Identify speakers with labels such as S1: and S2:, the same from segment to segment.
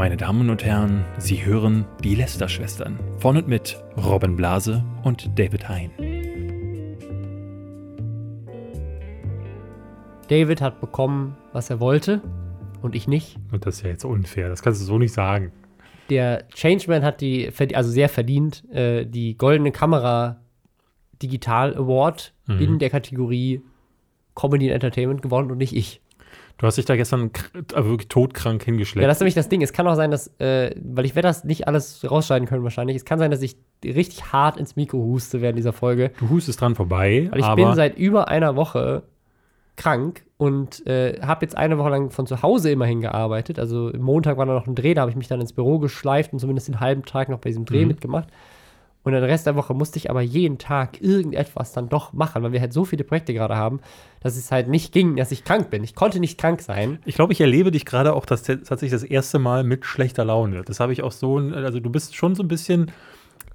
S1: Meine Damen und Herren, Sie hören die Lester-Schwestern von und mit Robin Blase und David Hein.
S2: David hat bekommen, was er wollte und ich nicht.
S1: Und das ist ja jetzt unfair, das kannst du so nicht sagen.
S2: Der Changeman hat die, also sehr verdient, äh, die Goldene Kamera Digital Award
S1: Mhm.
S2: in der Kategorie Comedy and Entertainment gewonnen und nicht ich.
S1: Du hast dich da gestern äh, wirklich todkrank hingeschleppt.
S2: Ja, das ist nämlich das Ding. Es kann auch sein, dass, äh, weil ich werde das nicht alles rausschneiden können wahrscheinlich. Es kann sein, dass ich richtig hart ins Mikro huste während dieser Folge.
S1: du hustest dran vorbei,
S2: Weil ich bin seit über einer Woche krank und äh, habe jetzt eine Woche lang von zu Hause immerhin gearbeitet. Also Montag war da noch ein Dreh, da habe ich mich dann ins Büro geschleift und zumindest den halben Tag noch bei diesem Dreh
S1: Mhm.
S2: mitgemacht. Und den Rest der Woche musste ich aber jeden Tag irgendetwas dann doch machen, weil wir halt so viele Projekte gerade haben, dass es halt nicht ging, dass ich krank bin. Ich konnte nicht krank sein.
S1: ich glaube, ich erlebe dich gerade auch das, tatsächlich das erste Mal mit schlechter Laune. Das habe ich auch so, also du bist schon so ein bisschen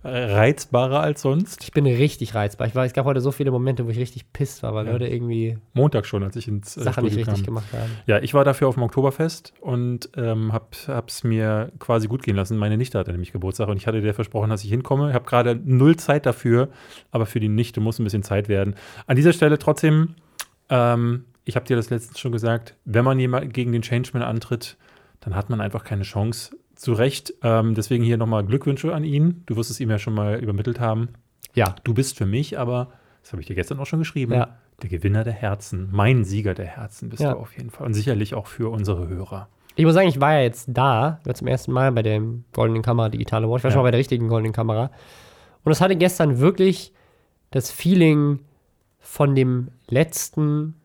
S1: reizbarer als sonst.
S2: Ich bin richtig reizbar. Ich war, es gab heute so viele Momente, wo ich richtig pisst war, weil
S1: Ja.
S2: Leute irgendwie
S1: Montag schon, als ich ins äh,
S2: Sachen nicht
S1: Studio
S2: richtig
S1: kam.
S2: gemacht haben.
S1: Ja, ich war dafür auf dem Oktoberfest und ähm, hab, hab's mir quasi gut gehen lassen. Meine Nichte hatte nämlich Geburtstag und ich hatte dir versprochen, dass ich hinkomme. Ich habe gerade null Zeit dafür, aber für die Nichte muss ein bisschen Zeit werden. An dieser Stelle trotzdem, ähm, ich habe dir das letztens schon gesagt, wenn man jemand gegen den Changeman antritt, dann hat man einfach keine Chance. Zu Recht, ähm, deswegen hier nochmal Glückwünsche an ihn. Du wirst es ihm ja schon mal übermittelt haben.
S2: Ja.
S1: Du bist für mich aber, das habe ich dir gestern auch schon geschrieben,
S2: Ja.
S1: der Gewinner der Herzen, mein Sieger der Herzen bist
S2: Ja.
S1: du auf jeden Fall. Und sicherlich auch für unsere Hörer.
S2: Ich muss sagen, ich war ja jetzt da, zum ersten Mal bei dem Goldenen Kamera Digitale Award. Ich war schon
S1: Ja.
S2: mal bei der richtigen Goldenen Kamera. Und es hatte gestern wirklich das Feeling von dem letzten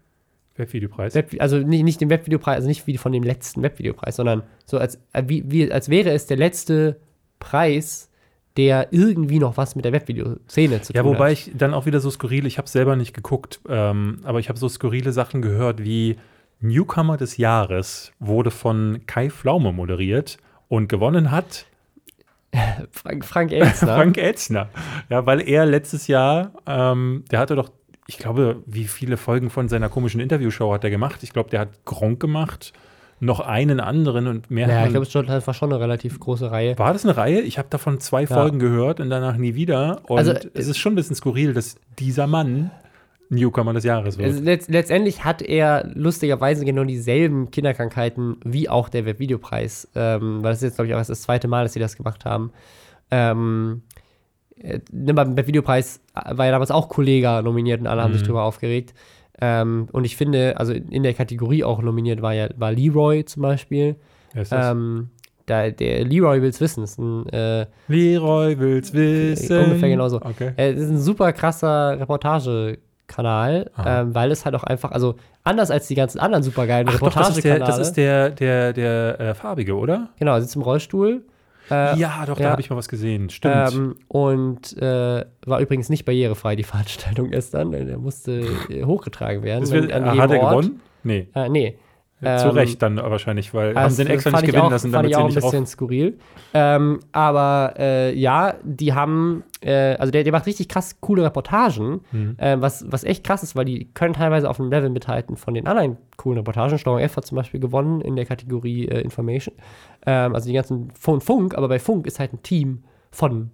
S1: Webvideopreis.
S2: Web, also nicht, nicht dem Webvideopreis, also nicht wie von dem letzten Webvideopreis, sondern so als, äh, wie, wie, als wäre es der letzte Preis, der irgendwie noch was mit der Webvideoszene zu tun
S1: ja, wobei
S2: hat.
S1: ich dann auch wieder so skurril, ich habe selber nicht geguckt, ähm, aber ich habe so skurrile Sachen gehört wie Newcomer des Jahres wurde von Kai Pflaume moderiert und gewonnen hat
S2: Frank, Frank Elstner.
S1: Frank Elzner. Ja, weil er letztes Jahr, ähm, der hatte doch, ich glaube, wie viele Folgen von seiner komischen Interviewshow hat er gemacht? Ich glaube, der hat Gronk gemacht, noch einen anderen und mehr.
S2: ja,
S1: hat
S2: ich glaube, es das war schon eine relativ große Reihe.
S1: War das eine Reihe? Ich habe davon zwei Folgen gehört und danach nie wieder. Und
S2: Also,
S1: es ist schon ein bisschen skurril, dass dieser Mann Newcomer des Jahres wird.
S2: Also letzt, letztendlich hat er lustigerweise genau dieselben Kinderkrankheiten wie auch der Webvideopreis. Ähm, weil das ist jetzt, glaube ich, auch das zweite Mal, dass sie das gemacht haben. Ähm, äh, ne, beim Webvideopreis war ja damals auch Kollega nominiert und alle haben sich
S1: Mhm.
S2: drüber aufgeregt. Ähm, und ich finde, also in der Kategorie auch nominiert war ja war Leroy zum Beispiel. Ähm, da, der Leroy will's wissen. Ist ein, äh,
S1: Leroy will's wissen.
S2: ungefähr genauso.
S1: Okay.
S2: äh, ist ein super krasser Reportagekanal,
S1: Aha.
S2: ähm, weil es halt auch einfach, also anders als die ganzen anderen supergeilen
S1: doch, das ist der, das ist der, der, der äh, farbige, oder?
S2: Genau, sitzt im Rollstuhl. Äh,
S1: ja, doch, da
S2: ja.
S1: habe ich mal was gesehen. Stimmt.
S2: Ähm, und äh, war übrigens nicht barrierefrei, die Veranstaltung gestern. Der musste äh, hochgetragen werden.
S1: wird,
S2: an
S1: hat er
S2: Ort.
S1: gewonnen? Nee,
S2: Äh, nee.
S1: Zu
S2: Ähm,
S1: Recht dann wahrscheinlich, weil haben
S2: Das
S1: sie ihn extra
S2: fand
S1: nicht
S2: ich
S1: gewinnen
S2: auch,
S1: lassen,
S2: fand
S1: damit
S2: ich
S1: sie
S2: auch ein bisschen skurril. Ähm, aber äh, ja, die haben, äh, also der, der macht richtig krass coole Reportagen,
S1: Mhm.
S2: äh, was, was echt krass ist, weil die können teilweise auf einem Level mithalten von den anderen coolen Reportagen. Steuerung F hat zum Beispiel gewonnen in der Kategorie äh, Information. Ähm, also die ganzen von Funk, aber bei Funk ist halt ein Team von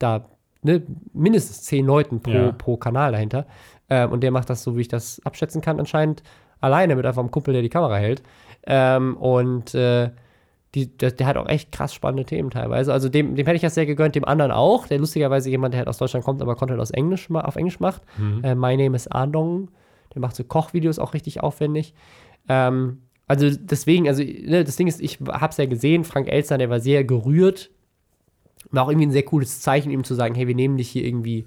S2: da ne, mindestens zehn Leuten pro,
S1: Ja.
S2: pro Kanal dahinter. Ähm, und der macht das so, wie ich das abschätzen kann, anscheinend alleine mit einfach einem Kumpel, der die Kamera hält. Ähm, und äh, die, der, der hat auch echt krass spannende Themen teilweise. Also dem, dem hätte ich das sehr gegönnt, dem anderen auch, der lustigerweise jemand, der halt aus Deutschland kommt, aber Content aus Englisch, auf Englisch macht.
S1: Mhm.
S2: Äh, My Name is Adong. Der macht so Kochvideos auch richtig aufwendig. Ähm, also deswegen, also ne, das Ding ist, ich habe es ja gesehen, Frank Elster, der war sehr gerührt. War auch irgendwie ein sehr cooles Zeichen, ihm zu sagen, hey, wir nehmen dich hier irgendwie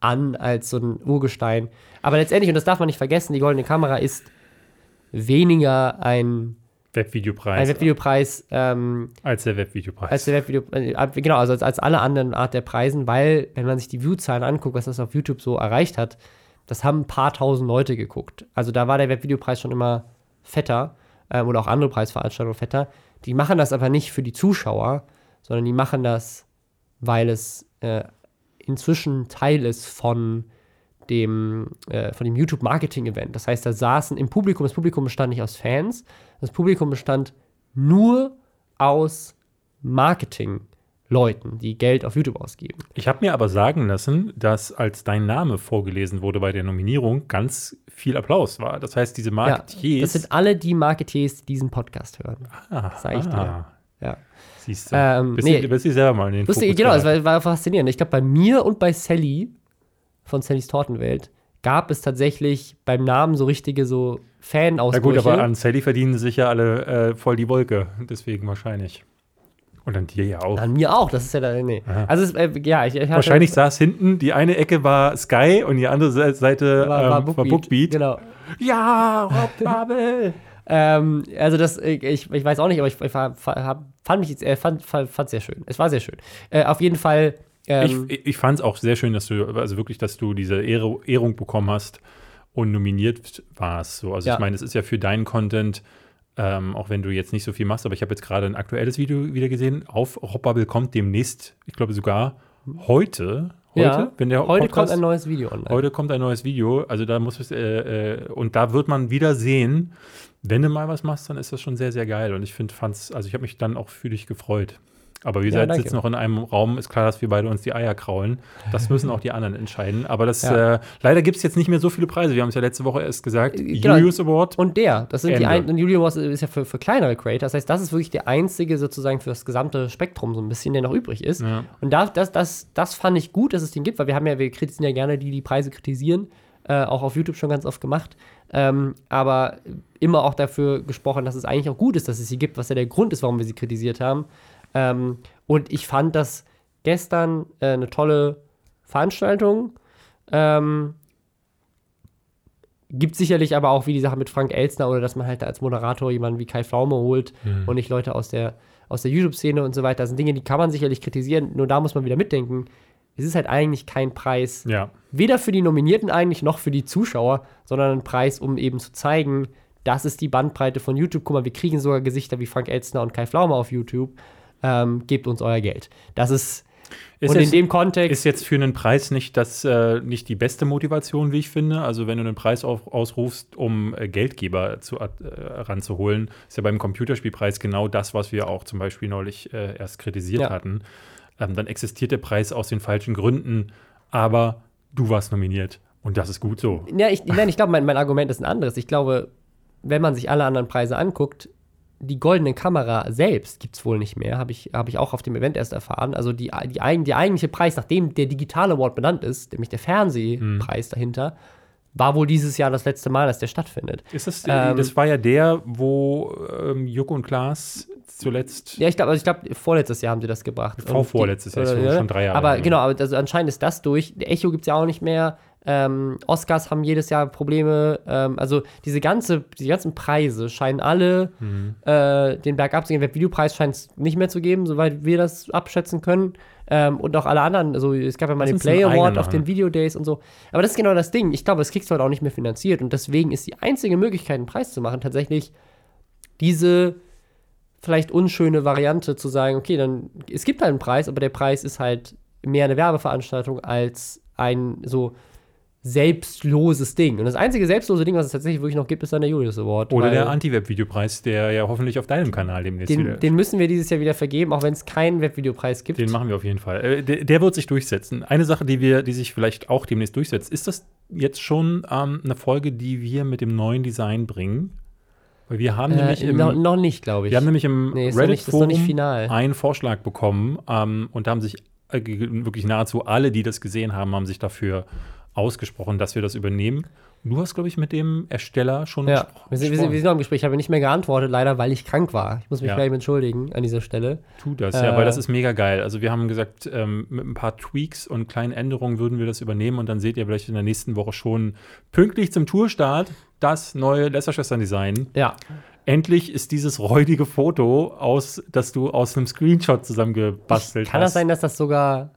S2: an als so ein Urgestein. Aber letztendlich, und das darf man nicht vergessen, die Goldene Kamera ist weniger ein,
S1: Webvideopreis
S2: ein Webvideopreis ähm,
S1: als der Webvideopreis.
S2: als der Webvideo, äh, genau, also als, als alle anderen Art der Preisen, weil, wenn man sich die Viewzahlen anguckt, was das auf YouTube so erreicht hat, das haben ein paar tausend Leute geguckt. Also da war der Webvideopreis schon immer fetter ähm, oder auch andere Preisveranstaltungen fetter. Die machen das aber nicht für die Zuschauer, sondern die machen das, weil es äh, inzwischen Teil ist von dem, äh, von dem YouTube-Marketing-Event. Das heißt, da saßen im Publikum, das Publikum bestand nicht aus Fans, das Publikum bestand nur aus Marketing-Leuten, die Geld auf YouTube ausgeben.
S1: Ich habe mir aber sagen lassen, dass als dein Name vorgelesen wurde bei der Nominierung, ganz viel Applaus war. Das heißt, diese
S2: Ja,
S1: Marketiers.
S2: das sind alle die Marketeers, die diesen Podcast hören.
S1: ah,
S2: sag ich dir.
S1: ah,
S2: Ja.
S1: Siehst du.
S2: Ähm,
S1: bist,
S2: nee.
S1: du bist du selber mal in den
S2: Lustig,
S1: Fokus
S2: genau, es war, war faszinierend. Ich glaube, bei mir und bei Sally von Sallys Tortenwelt gab es tatsächlich beim Namen so richtige so
S1: Na
S2: Fan-Ausbrüche.
S1: gut, aber an Sally verdienen sich ja alle äh, voll die Wolke. Deswegen wahrscheinlich. Und an dir ja auch.
S2: An mir auch, das ist ja da, nee.
S1: Aha.
S2: Also, es, äh, ja, ich, ich
S1: Wahrscheinlich saß hinten, die eine Ecke war Sky und die andere Se- Seite
S2: war, war
S1: ähm,
S2: Bookbeat.
S1: war Bookbeat.
S2: Genau.
S1: Ja, Rob Bubble.
S2: Ähm, also das, äh, ich, ich weiß auch nicht, aber ich, ich hab, fand mich jetzt, äh, fand, fand, fand sehr schön. Es war sehr schön. Äh, auf jeden Fall. Ähm,
S1: Ich, ich fand es auch sehr schön, dass du, also wirklich, dass du diese Ehre, Ehrung bekommen hast und nominiert warst. So, also
S2: Ja.
S1: ich meine, es ist ja für deinen Content, ähm, auch wenn du jetzt nicht so viel machst, aber ich habe jetzt gerade ein aktuelles Video wieder gesehen. Auf Robbubble kommt demnächst, ich glaube sogar heute, heute,
S2: ja,
S1: wenn der
S2: heute
S1: Podcast,
S2: kommt ein neues Video online.
S1: heute kommt ein neues Video. Also da muss es, äh, äh, und da wird man wieder sehen, wenn du mal was machst, dann ist das schon sehr, sehr geil. Und ich finde, fand's, also ich habe mich dann auch für dich gefreut. Aber wir
S2: Ja,
S1: seid
S2: danke.
S1: sitzen noch in einem Raum, ist klar, dass wir beide uns die Eier kraulen. Das müssen auch die anderen entscheiden. Aber das,
S2: Ja.
S1: äh, leider gibt es jetzt nicht mehr so viele Preise. Wir haben es ja letzte Woche erst gesagt.
S2: Genau.
S1: Julius Award.
S2: Und der, das sind die
S1: Ende.
S2: ein, und Julio Wars ist ja für, für kleinere Creator. Das heißt, das ist wirklich der einzige sozusagen für das gesamte Spektrum so ein bisschen, der noch übrig ist.
S1: Ja.
S2: Und da, das, das, das fand ich gut, dass es den gibt, weil wir haben ja, wir kritisieren ja gerne die, die Preise kritisieren, äh, auch auf YouTube schon ganz oft gemacht. Ähm, aber immer auch dafür gesprochen, dass es eigentlich auch gut ist, dass es sie gibt, was ja der Grund ist, warum wir sie kritisiert haben. Ähm, und ich fand das gestern äh, eine tolle Veranstaltung. Ähm, gibt sicherlich aber auch wie die Sache mit Frank Elstner oder dass man halt da als Moderator jemanden wie Kai Pflaume holt und nicht Leute aus der, aus der YouTube-Szene und so weiter. Das sind Dinge, die kann man sicherlich kritisieren, nur da muss man wieder mitdenken. Es ist halt eigentlich kein Preis,
S1: ja.
S2: weder für die Nominierten eigentlich noch für die Zuschauer, sondern ein Preis, um eben zu zeigen, das ist die Bandbreite von YouTube. Guck mal, wir kriegen sogar Gesichter wie Frank Elstner und Kai Pflaume auf YouTube. Ähm, gebt uns euer Geld. Das ist,
S1: Ist
S2: und in
S1: jetzt-
S2: dem Kontext.
S1: Ist jetzt für einen Preis nicht das äh, nicht die beste Motivation, wie ich finde. Also wenn du einen Preis auf, ausrufst, um äh, Geldgeber zu, äh, ranzuholen, ist ja beim Computerspielpreis genau das, was wir auch zum Beispiel neulich äh, erst kritisiert
S2: Ja.
S1: hatten. Ähm, dann existiert der Preis aus den falschen Gründen, aber du warst nominiert und das ist gut so.
S2: Ja, ich, nein, ich glaube, mein, mein Argument ist ein anderes. Ich glaube, wenn man sich alle anderen Preise anguckt, die goldene Kamera selbst gibt es wohl nicht mehr, habe ich, hab ich auch auf dem Event erst erfahren. Also die, die, eigen- der eigentliche Preis, nachdem der digitale Award benannt ist, nämlich der Fernsehpreis dahinter, war wohl dieses Jahr das letzte Mal, dass der stattfindet.
S1: Ist das,
S2: Ähm,
S1: das war ja der, wo ähm, Joko und Klaas zuletzt.
S2: Ja, ich glaube, also ich glaube, vorletztes Jahr haben sie das gebracht.
S1: V
S2: Und die-
S1: vorletztes Jahr, ist schon- drei Jahre
S2: Aber genau, aber also anscheinend ist das durch. Der Echo gibt es ja auch nicht mehr. Ähm, Oscars haben jedes Jahr Probleme. Ähm, also diese ganze, die ganzen Preise scheinen alle
S1: Mhm.
S2: äh, den Berg abzugehen. Der Videopreis scheint es nicht mehr zu geben, soweit wir das abschätzen können. Ähm, und auch alle anderen. Also es gab ja mal
S1: Lass
S2: den Play Award auf den Video Days und so. Aber das ist genau das Ding. Ich glaube, das kriegst du halt auch nicht mehr finanziert. Und deswegen ist die einzige Möglichkeit, einen Preis zu machen, tatsächlich diese vielleicht unschöne Variante zu sagen, okay, dann es gibt halt einen Preis, aber der Preis ist halt mehr eine Werbeveranstaltung als ein so selbstloses Ding. Und das einzige selbstlose Ding, was es tatsächlich wirklich noch gibt, ist dann der Julius Award.
S1: Oder der Anti-Web-Videopreis, der ja hoffentlich auf deinem Kanal demnächst wieder.
S2: den, den müssen wir dieses Jahr wieder vergeben, auch wenn es keinen Webvideopreis gibt.
S1: Den machen wir auf jeden Fall. Äh, der, der wird sich durchsetzen. Eine Sache, die wir, die sich vielleicht auch demnächst durchsetzt, ist das jetzt schon ähm, eine Folge, die wir mit dem neuen Design bringen? Weil wir haben nämlich
S2: äh,
S1: im,
S2: noch, noch nicht, glaube ich.
S1: wir haben nämlich im
S2: Nee,
S1: Reddit-Forum einen Vorschlag bekommen ähm, und da haben sich äh, wirklich nahezu alle, die das gesehen haben, haben sich dafür ausgesprochen, dass wir das übernehmen. Du hast, glaube ich, mit dem Ersteller schon
S2: ja,
S1: gespro-
S2: wir sind, wir, sind, wir sind noch im Gespräch. Ich habe nicht mehr geantwortet, leider, weil ich krank war. Ich muss mich
S1: Ja.
S2: gleich entschuldigen an dieser Stelle.
S1: Tu das,
S2: Äh,
S1: ja, weil das ist mega geil. Also wir haben gesagt, ähm, mit ein paar Tweaks und kleinen Änderungen würden wir das übernehmen und dann seht ihr vielleicht in der nächsten Woche schon pünktlich zum Tourstart das neue Lästerschwestern-Design.
S2: Ja,
S1: Endlich ist dieses räudige Foto aus, das du aus einem Screenshot zusammengebastelt
S2: kann
S1: hast.
S2: das sein, dass das sogar.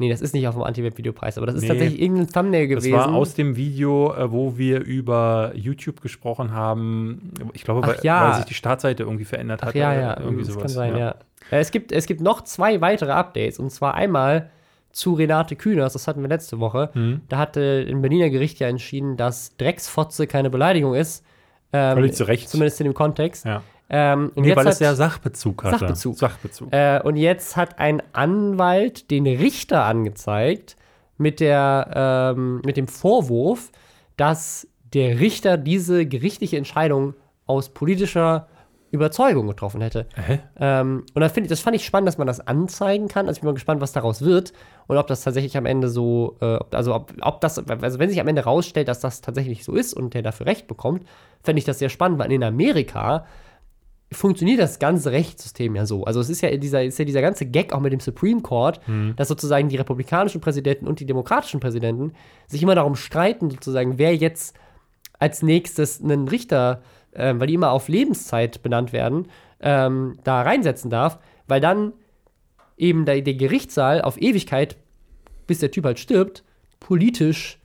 S2: Nee, das ist nicht auf dem Anti-Web-Videopreis, aber das ist
S1: Nee.
S2: tatsächlich irgendein Thumbnail
S1: Das
S2: gewesen.
S1: war aus dem Video, äh, wo wir über YouTube gesprochen haben. Ich glaube, weil,
S2: ja.
S1: weil sich die Startseite irgendwie verändert hat.
S2: ja, ja,
S1: Irgendwie
S2: das
S1: sowas.
S2: kann sein, ja. Äh, Es, gibt, es gibt noch zwei weitere Updates und zwar einmal zu Renate Kühners, das hatten wir letzte Woche.
S1: Mhm.
S2: Da hatte ein Berliner Gericht ja entschieden, dass Drecksfotze keine Beleidigung ist. Ähm,
S1: Völlig zu Recht.
S2: Zumindest in dem Kontext.
S1: Ja.
S2: Ähm, und
S1: Nee,
S2: jetzt
S1: weil
S2: hat,
S1: es ja Sachbezug hatte.
S2: Sachbezug.
S1: Sachbezug.
S2: äh, und jetzt hat ein Anwalt den Richter angezeigt mit, der, ähm, mit dem Vorwurf, dass der Richter diese gerichtliche Entscheidung aus politischer Überzeugung getroffen hätte.
S1: Hä?
S2: Ähm, und das, ich, das fand ich spannend, dass man das anzeigen kann. Also ich bin mal gespannt, was daraus wird und ob das tatsächlich am Ende so, äh, also ob, ob das, also wenn sich am Ende rausstellt, dass das tatsächlich so ist und der dafür Recht bekommt, fände ich das sehr spannend, weil in Amerika funktioniert das ganze Rechtssystem ja so. Also es ist ja dieser, ist ja dieser ganze Gag auch mit dem Supreme Court, dass sozusagen die republikanischen Präsidenten und die demokratischen Präsidenten sich immer darum streiten, sozusagen, wer jetzt als nächstes einen Richter, ähm, weil die immer auf Lebenszeit benannt werden, ähm, da reinsetzen darf, weil dann eben der, der Gerichtssaal auf Ewigkeit, bis der Typ halt stirbt, politisch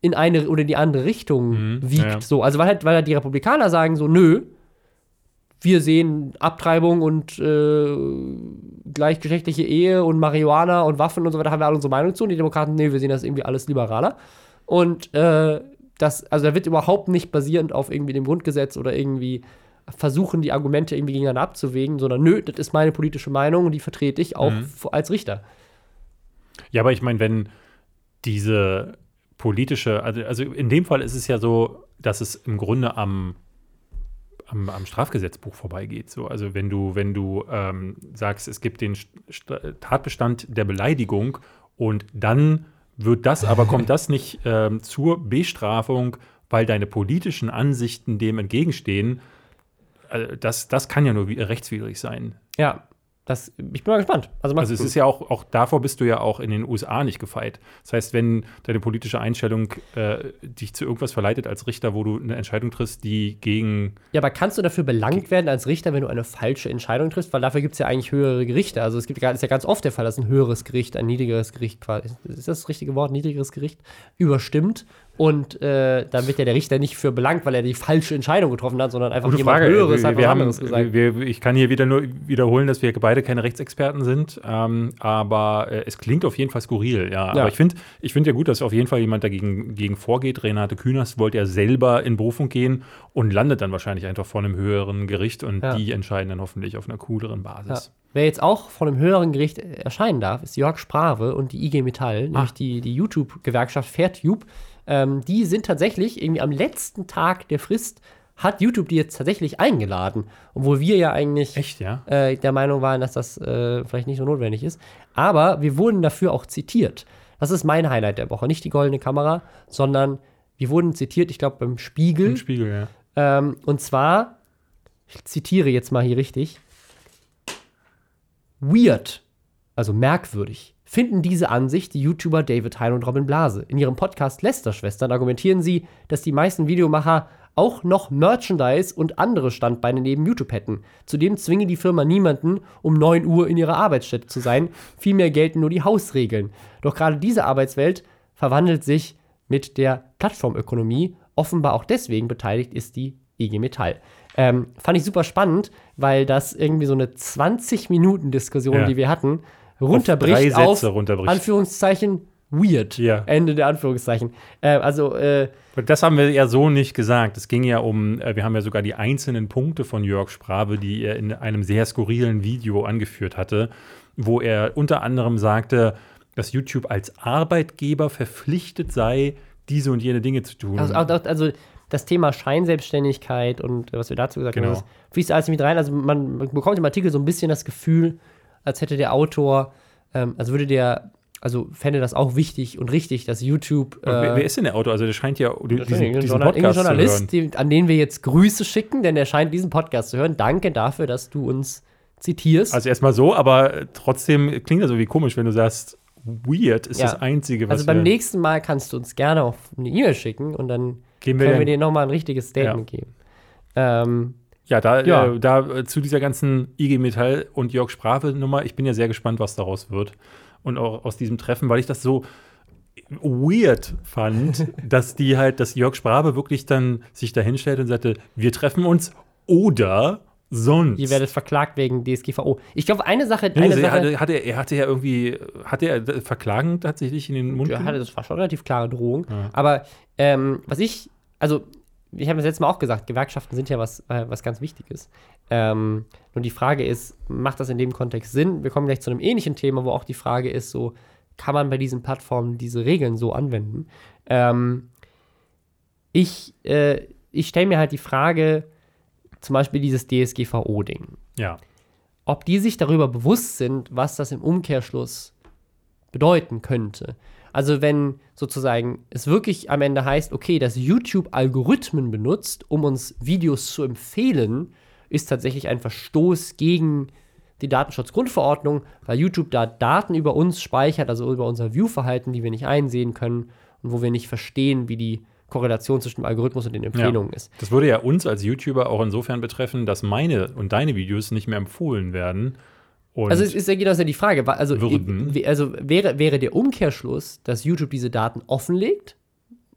S2: in eine oder die andere Richtung
S1: Mhm,
S2: wiegt.
S1: ja.
S2: So, also weil halt, weil halt die Republikaner sagen so, nö, wir sehen Abtreibung und äh, gleichgeschlechtliche Ehe und Marihuana und Waffen und so weiter, haben wir alle unsere Meinung zu. Und die Demokraten, nee, wir sehen das irgendwie alles liberaler. Und äh, das, also da wird überhaupt nicht basierend auf irgendwie dem Grundgesetz oder irgendwie versuchen, die Argumente irgendwie gegeneinander abzuwägen, sondern nö, das ist meine politische Meinung und die vertrete ich auch
S1: Mhm.
S2: als Richter.
S1: Ja, aber ich meine, wenn diese politische, also, also in dem Fall ist es ja so, dass es im Grunde am, am, am Strafgesetzbuch vorbeigeht. So, also wenn du, wenn du ähm, sagst, es gibt den St- St- Tatbestand der Beleidigung und dann wird das, aber kommt das nicht ähm, zur Bestrafung, weil deine politischen Ansichten dem entgegenstehen, also das, das kann ja nur rechtswidrig sein.
S2: Ja, das, ich bin mal gespannt. Also,
S1: Also es ist ja auch, auch davor bist du ja auch in den USA nicht gefeit. Das heißt, wenn deine politische Einstellung äh, dich zu irgendwas verleitet als Richter, wo du eine Entscheidung triffst, die gegen
S2: Ja, aber kannst du dafür belangt werden als Richter, wenn du eine falsche Entscheidung triffst? Weil dafür gibt es ja eigentlich höhere Gerichte. Also es gibt ja- ist ja ganz oft der Fall, dass ein höheres Gericht, ein niedrigeres Gericht quasi, ist das das richtige Wort, niedrigeres Gericht, überstimmt. Und äh, dann wird ja der Richter nicht für belangt, weil er die falsche Entscheidung getroffen hat, sondern einfach
S1: Gute
S2: jemand
S1: Frage.
S2: Höheres
S1: wir,
S2: hat
S1: wir haben,
S2: gesagt.
S1: wir, ich kann hier wieder nur wiederholen, dass wir beide keine Rechtsexperten sind, ähm, aber äh, es klingt auf jeden Fall skurril, ja.
S2: Ja.
S1: Aber ich finde ich find ja gut, dass auf jeden Fall jemand dagegen gegen vorgeht. Renate Künast wollte ja selber in Berufung gehen und landet dann wahrscheinlich einfach vor einem höheren Gericht und
S2: Ja.
S1: die entscheiden dann hoffentlich auf einer cooleren
S2: Ja.
S1: Basis.
S2: Wer jetzt auch von einem höheren Gericht erscheinen darf, ist Jörg Sprave und die IG Metall,
S1: Ah.
S2: nämlich die, die YouTube-Gewerkschaft Fairtube. Ähm, die sind tatsächlich irgendwie am letzten Tag der Frist, hat YouTube die jetzt tatsächlich eingeladen. Obwohl wir ja eigentlich
S1: Echt, ja?
S2: äh, der Meinung waren, dass das äh, vielleicht nicht so notwendig ist. Aber wir wurden dafür auch zitiert. Das ist mein Highlight der Woche. Nicht die goldene Kamera, sondern wir wurden zitiert, ich glaube, beim Spiegel.
S1: Im Spiegel, ja.
S2: Ähm, und zwar, ich zitiere jetzt mal hier richtig: Weird, also merkwürdig, finden diese Ansicht die YouTuber David Hein und Robin Blase. In ihrem Podcast Lästerschwestern argumentieren sie, dass die meisten Videomacher auch noch Merchandise und andere Standbeine neben YouTube hätten. Zudem zwinge die Firma niemanden, um 9 Uhr in ihrer Arbeitsstätte zu sein. Vielmehr gelten nur die Hausregeln. Doch gerade diese Arbeitswelt verwandelt sich mit der Plattformökonomie. Offenbar auch deswegen beteiligt ist die IG Metall. Ähm, fand ich super spannend, weil das irgendwie so eine 20-Minuten-Diskussion,
S1: Ja.
S2: die wir hatten,
S1: drei
S2: runterbricht
S1: Sätze
S2: auf,
S1: runterbricht.
S2: Anführungszeichen weird.
S1: Ja.
S2: Ende der Anführungszeichen. Äh, also, äh,
S1: Das haben wir ja so nicht gesagt. Es ging ja um, äh, wir haben ja sogar die einzelnen Punkte von Jörg Sprave, die er in einem sehr skurrilen Video angeführt hatte, wo er unter anderem sagte, dass YouTube als Arbeitgeber verpflichtet sei, diese und jene Dinge zu tun.
S2: also, also, das Thema Scheinselbstständigkeit und äh, was wir dazu gesagt
S1: Genau.
S2: haben, das fließt alles mit rein. Also man bekommt im Artikel so ein bisschen das Gefühl, als hätte der Autor, ähm, also würde der, also fände das auch wichtig und richtig, dass YouTube
S1: Und wer,
S2: äh,
S1: wer ist denn der Autor? Also der scheint ja diesen, diesen
S2: Journal-
S1: Podcast zu hören.
S2: Journalist, die, an den wir jetzt Grüße schicken, denn er scheint diesen Podcast zu hören. Danke dafür, dass du uns zitierst.
S1: Also erstmal so, aber äh, trotzdem klingt das irgendwie komisch, wenn du sagst, weird ist
S2: Ja.
S1: das Einzige, was
S2: Also beim
S1: wir
S2: nächsten Mal kannst du uns gerne auf eine E-Mail schicken und dann
S1: geben wir
S2: können wir
S1: den,
S2: dir nochmal ein richtiges Statement geben. Ähm,
S1: Ja, da,
S2: Ja.
S1: Äh, da äh, zu dieser ganzen IG Metall und Jörg Sprache Nummer, ich bin ja sehr gespannt, was daraus wird. Und auch aus diesem Treffen, weil ich das so weird fand, dass die halt, dass Jörg Sprache wirklich dann sich da hinstellt und sagte, wir treffen uns oder sonst.
S2: ihr werdet verklagt wegen DSGVO. Ich glaube, eine Sache, eine
S1: also er,
S2: Sache,
S1: hatte, hatte, er hatte ja irgendwie, hatte er äh, Verklagen tatsächlich in den Mund
S2: Ja, hatte, das war schon relativ klare Drohung.
S1: Ja.
S2: Aber ähm, was ich, also ich habe das letzte Mal auch gesagt, Gewerkschaften sind ja was, äh, was ganz Wichtiges. Ähm, nur die Frage ist, macht das in dem Kontext Sinn? Wir kommen gleich zu einem ähnlichen Thema, wo auch die Frage ist, so, kann man bei diesen Plattformen diese Regeln so anwenden? Ähm, ich äh, ich stelle mir halt die Frage, zum Beispiel dieses DSGVO-Ding.
S1: Ja.
S2: Ob die sich darüber bewusst sind, was das im Umkehrschluss bedeuten könnte. Also wenn sozusagen es wirklich am Ende heißt, okay, dass YouTube Algorithmen benutzt, um uns Videos zu empfehlen, ist tatsächlich ein Verstoß gegen die Datenschutzgrundverordnung, weil YouTube da Daten über uns speichert, also über unser Viewverhalten, die wir nicht einsehen können und wo wir nicht verstehen, wie die Korrelation zwischen dem Algorithmus und den Empfehlungen
S1: ja.
S2: ist.
S1: Das würde ja uns als YouTuber auch insofern betreffen, dass meine und deine Videos nicht mehr empfohlen werden.
S2: Also es ist ja genau die Frage. Also, also wäre, wäre der Umkehrschluss, dass YouTube diese Daten offenlegt,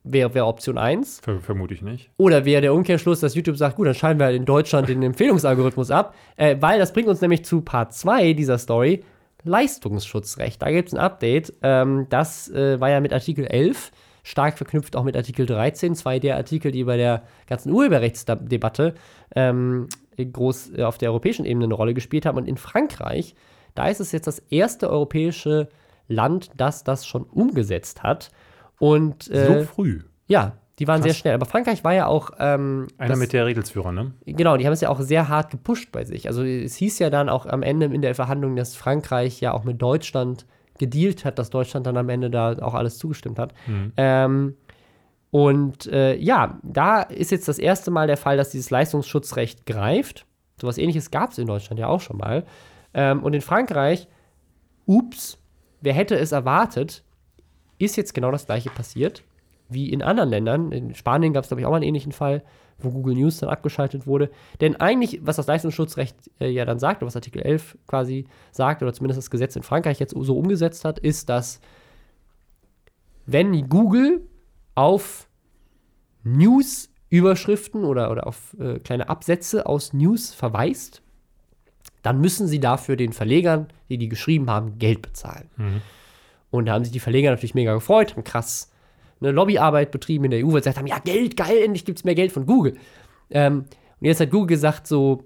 S2: wäre wär Option 1.
S1: Ver vermute ich nicht.
S2: Oder wäre der Umkehrschluss, dass YouTube sagt, gut, dann schalten wir halt in Deutschland den Empfehlungsalgorithmus ab, äh, weil das bringt uns nämlich zu Part 2 dieser Story, Leistungsschutzrecht. Da gibt es ein Update. Ähm, das äh, war ja mit Artikel 11 stark verknüpft auch mit Artikel 13, zwei der Artikel, die bei der ganzen Urheberrechtsdebatte ähm, groß äh, auf der europäischen Ebene eine Rolle gespielt haben. Und in Frankreich, da ist es jetzt das erste europäische Land, das das schon umgesetzt hat. Und,
S1: äh, so früh.
S2: Ja, die waren Krass. sehr schnell. Aber Frankreich war ja auch. Ähm,
S1: Einer das, mit der Regelsführer, ne?
S2: Genau, die haben es ja auch sehr hart gepusht bei sich. Also es hieß ja dann auch am Ende in der Verhandlung, dass Frankreich ja auch mit Deutschland gedealt hat, dass Deutschland dann am Ende da auch alles zugestimmt hat. Mhm. Ähm, und äh, ja, da ist jetzt das erste Mal der Fall, dass dieses Leistungsschutzrecht greift. So was ähnliches gab es in Deutschland ja auch schon mal. Ähm, und in Frankreich, ups, wer hätte es erwartet, ist jetzt genau das gleiche passiert wie in anderen Ländern. In Spanien gab es, glaube ich, auch mal einen ähnlichen Fall wo Google News dann abgeschaltet wurde. Denn eigentlich, was das Leistungsschutzrecht äh, ja dann sagt, oder was Artikel 11 quasi sagt, oder zumindest das Gesetz in Frankreich jetzt so umgesetzt hat, ist, dass wenn Google auf News-Überschriften oder, oder auf äh, kleine Absätze aus News verweist, dann müssen sie dafür den Verlegern, die die geschrieben haben, Geld bezahlen. Mhm. Und da haben sich die Verleger natürlich mega gefreut, haben krass eine Lobbyarbeit betrieben in der EU, weil sie gesagt haben, ja, Geld, geil, endlich gibt es mehr Geld von Google. Ähm, und jetzt hat Google gesagt, so,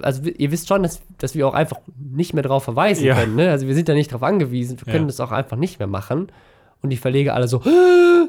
S2: also ihr wisst schon, dass, dass wir auch einfach nicht mehr darauf verweisen ja. können. Ne? Also wir sind da nicht darauf angewiesen, wir können ja. das auch einfach nicht mehr machen. Und die Verleger alle so,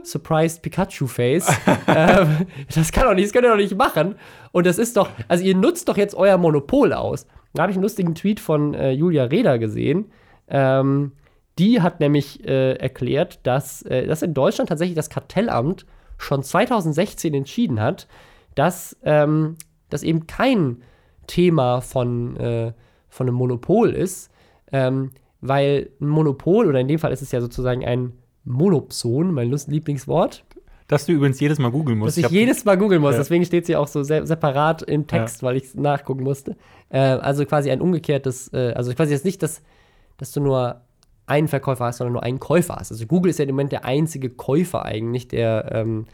S2: surprised Pikachu-Face. ähm, das kann doch nicht, das könnt ihr doch nicht machen. Und das ist doch, also ihr nutzt doch jetzt euer Monopol aus. Da habe ich einen lustigen Tweet von äh, Julia Reda gesehen. Ähm, die hat nämlich äh, erklärt, dass, äh, dass in Deutschland tatsächlich das Kartellamt schon 2016 entschieden hat, dass ähm, das eben kein Thema von, äh, von einem Monopol ist, ähm, weil ein Monopol, oder in dem Fall ist es ja sozusagen ein Monopson, mein Lieblingswort.
S1: Dass du übrigens jedes Mal googeln musst.
S2: Dass ich, ich jedes Mal googeln muss, ja. deswegen steht es ja auch so se separat im Text, ja. weil ich es nachgucken musste. Äh, also quasi ein umgekehrtes, äh, also quasi jetzt nicht, dass, dass du nur einen Verkäufer hast, sondern nur einen Käufer hast. Also Google ist ja im Moment der einzige Käufer eigentlich, der ähm,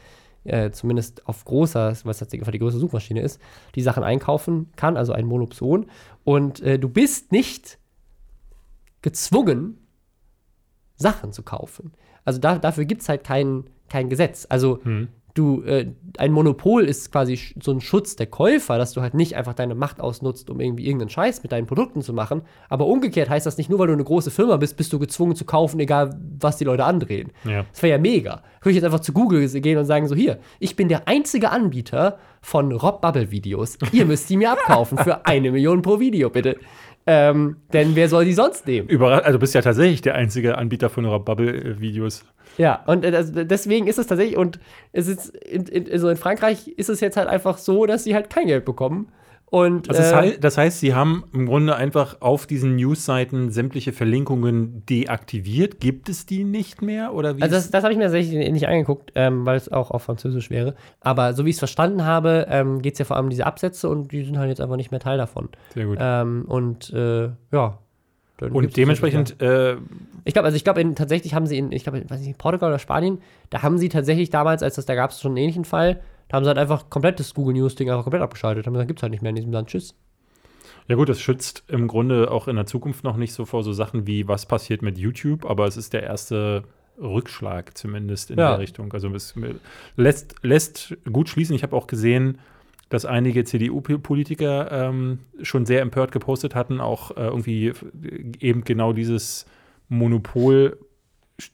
S2: äh, zumindest auf großer, was tatsächlich die größte Suchmaschine ist, die Sachen einkaufen kann, also ein Monopson. Und äh, du bist nicht gezwungen, Sachen zu kaufen. Also da, dafür gibt es halt kein, kein Gesetz. Also hm du, äh, ein Monopol ist quasi so ein Schutz der Käufer, dass du halt nicht einfach deine Macht ausnutzt, um irgendwie irgendeinen Scheiß mit deinen Produkten zu machen. Aber umgekehrt heißt das nicht, nur weil du eine große Firma bist, bist du gezwungen zu kaufen, egal was die Leute andrehen. Ja. Das wäre ja mega. Würde ich jetzt einfach zu Google gehen und sagen, so hier, ich bin der einzige Anbieter von Rob Bubble Videos. Ihr müsst die mir abkaufen für eine Million pro Video, bitte. Ähm, denn wer soll die sonst nehmen?
S1: Überall, also du bist ja tatsächlich der einzige Anbieter von Rob Bubble Videos.
S2: Ja, und äh, deswegen ist es tatsächlich, und es ist in, in, also in Frankreich ist es jetzt halt einfach so, dass sie halt kein Geld bekommen. Und,
S1: also das, äh, heißt, das heißt, sie haben im Grunde einfach auf diesen News-Seiten sämtliche Verlinkungen deaktiviert. Gibt es die nicht mehr? Oder wie
S2: also das, das habe ich mir tatsächlich nicht angeguckt, ähm, weil es auch auf Französisch wäre. Aber so wie ich es verstanden habe, ähm, geht es ja vor allem um diese Absätze und die sind halt jetzt einfach nicht mehr Teil davon.
S1: Sehr gut.
S2: Ähm, und äh, ja,
S1: und dementsprechend. Äh,
S2: ich glaube, also ich glaube, tatsächlich haben sie in, ich glaube, weiß nicht, Portugal oder Spanien, da haben sie tatsächlich damals, als das, da gab es schon einen ähnlichen Fall, da haben sie halt einfach komplett das Google News-Ding einfach komplett abgeschaltet. Haben gesagt, gibt es halt nicht mehr in diesem Land. Tschüss.
S1: Ja gut, das schützt im Grunde auch in der Zukunft noch nicht so vor so Sachen wie, was passiert mit YouTube, aber es ist der erste Rückschlag zumindest in
S2: Ja.
S1: der Richtung. Also es lässt, lässt gut schließen. Ich habe auch gesehen, dass einige CDU-Politiker ähm, schon sehr empört gepostet hatten, auch äh, irgendwie eben genau dieses Monopol,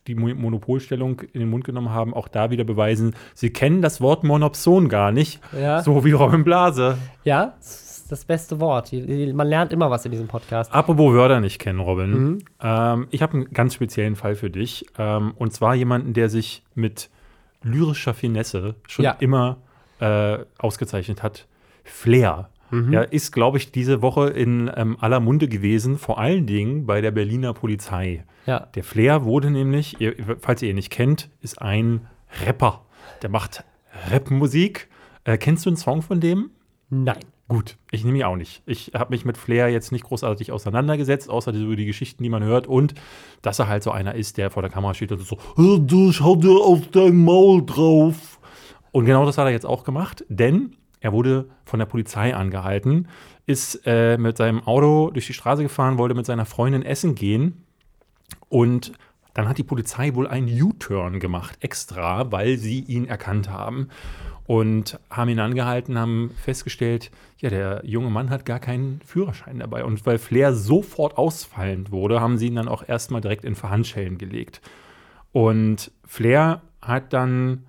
S1: die Mo- Monopolstellung in den Mund genommen haben, auch da wieder beweisen, sie kennen das Wort Monopson gar nicht,
S2: Ja,
S1: so wie Robin Blase.
S2: ja das ist das beste Wort. Man lernt immer was in diesem Podcast.
S1: Apropos Wörter nicht kennen, Robin.
S2: Mhm.
S1: Ähm, ich habe einen ganz speziellen Fall für dich. Ähm, und zwar jemanden, der sich mit lyrischer Finesse schon
S2: Ja.
S1: immer äh, ausgezeichnet hat. Flair.
S2: Mhm.
S1: Ja, ist, glaube ich, diese Woche in ähm, aller Munde gewesen, vor allen Dingen bei der Berliner Polizei.
S2: Ja.
S1: Der Flair wurde nämlich, ihr, falls ihr ihn nicht kennt, ist ein Rapper. Der macht Rapmusik. Äh, kennst du einen Song von dem?
S2: Nein.
S1: Gut, ich nehme ihn auch nicht. Ich habe mich mit Flair jetzt nicht großartig auseinandergesetzt, außer die, die Geschichten, die man hört und dass er halt so einer ist, der vor der Kamera steht und so, "Äh, du schau dir auf dein Maul drauf. Und genau das hat er jetzt auch gemacht, denn er wurde von der Polizei angehalten, ist äh, mit seinem Auto durch die Straße gefahren, wollte mit seiner Freundin essen gehen und dann hat die Polizei wohl einen U-Turn gemacht, extra, weil sie ihn erkannt haben und haben ihn angehalten, haben festgestellt, ja, der junge Mann hat gar keinen Führerschein dabei. Und weil Flair sofort ausfallend wurde, haben sie ihn dann auch erstmal direkt in Verhandschellen gelegt. Und Flair hat dann,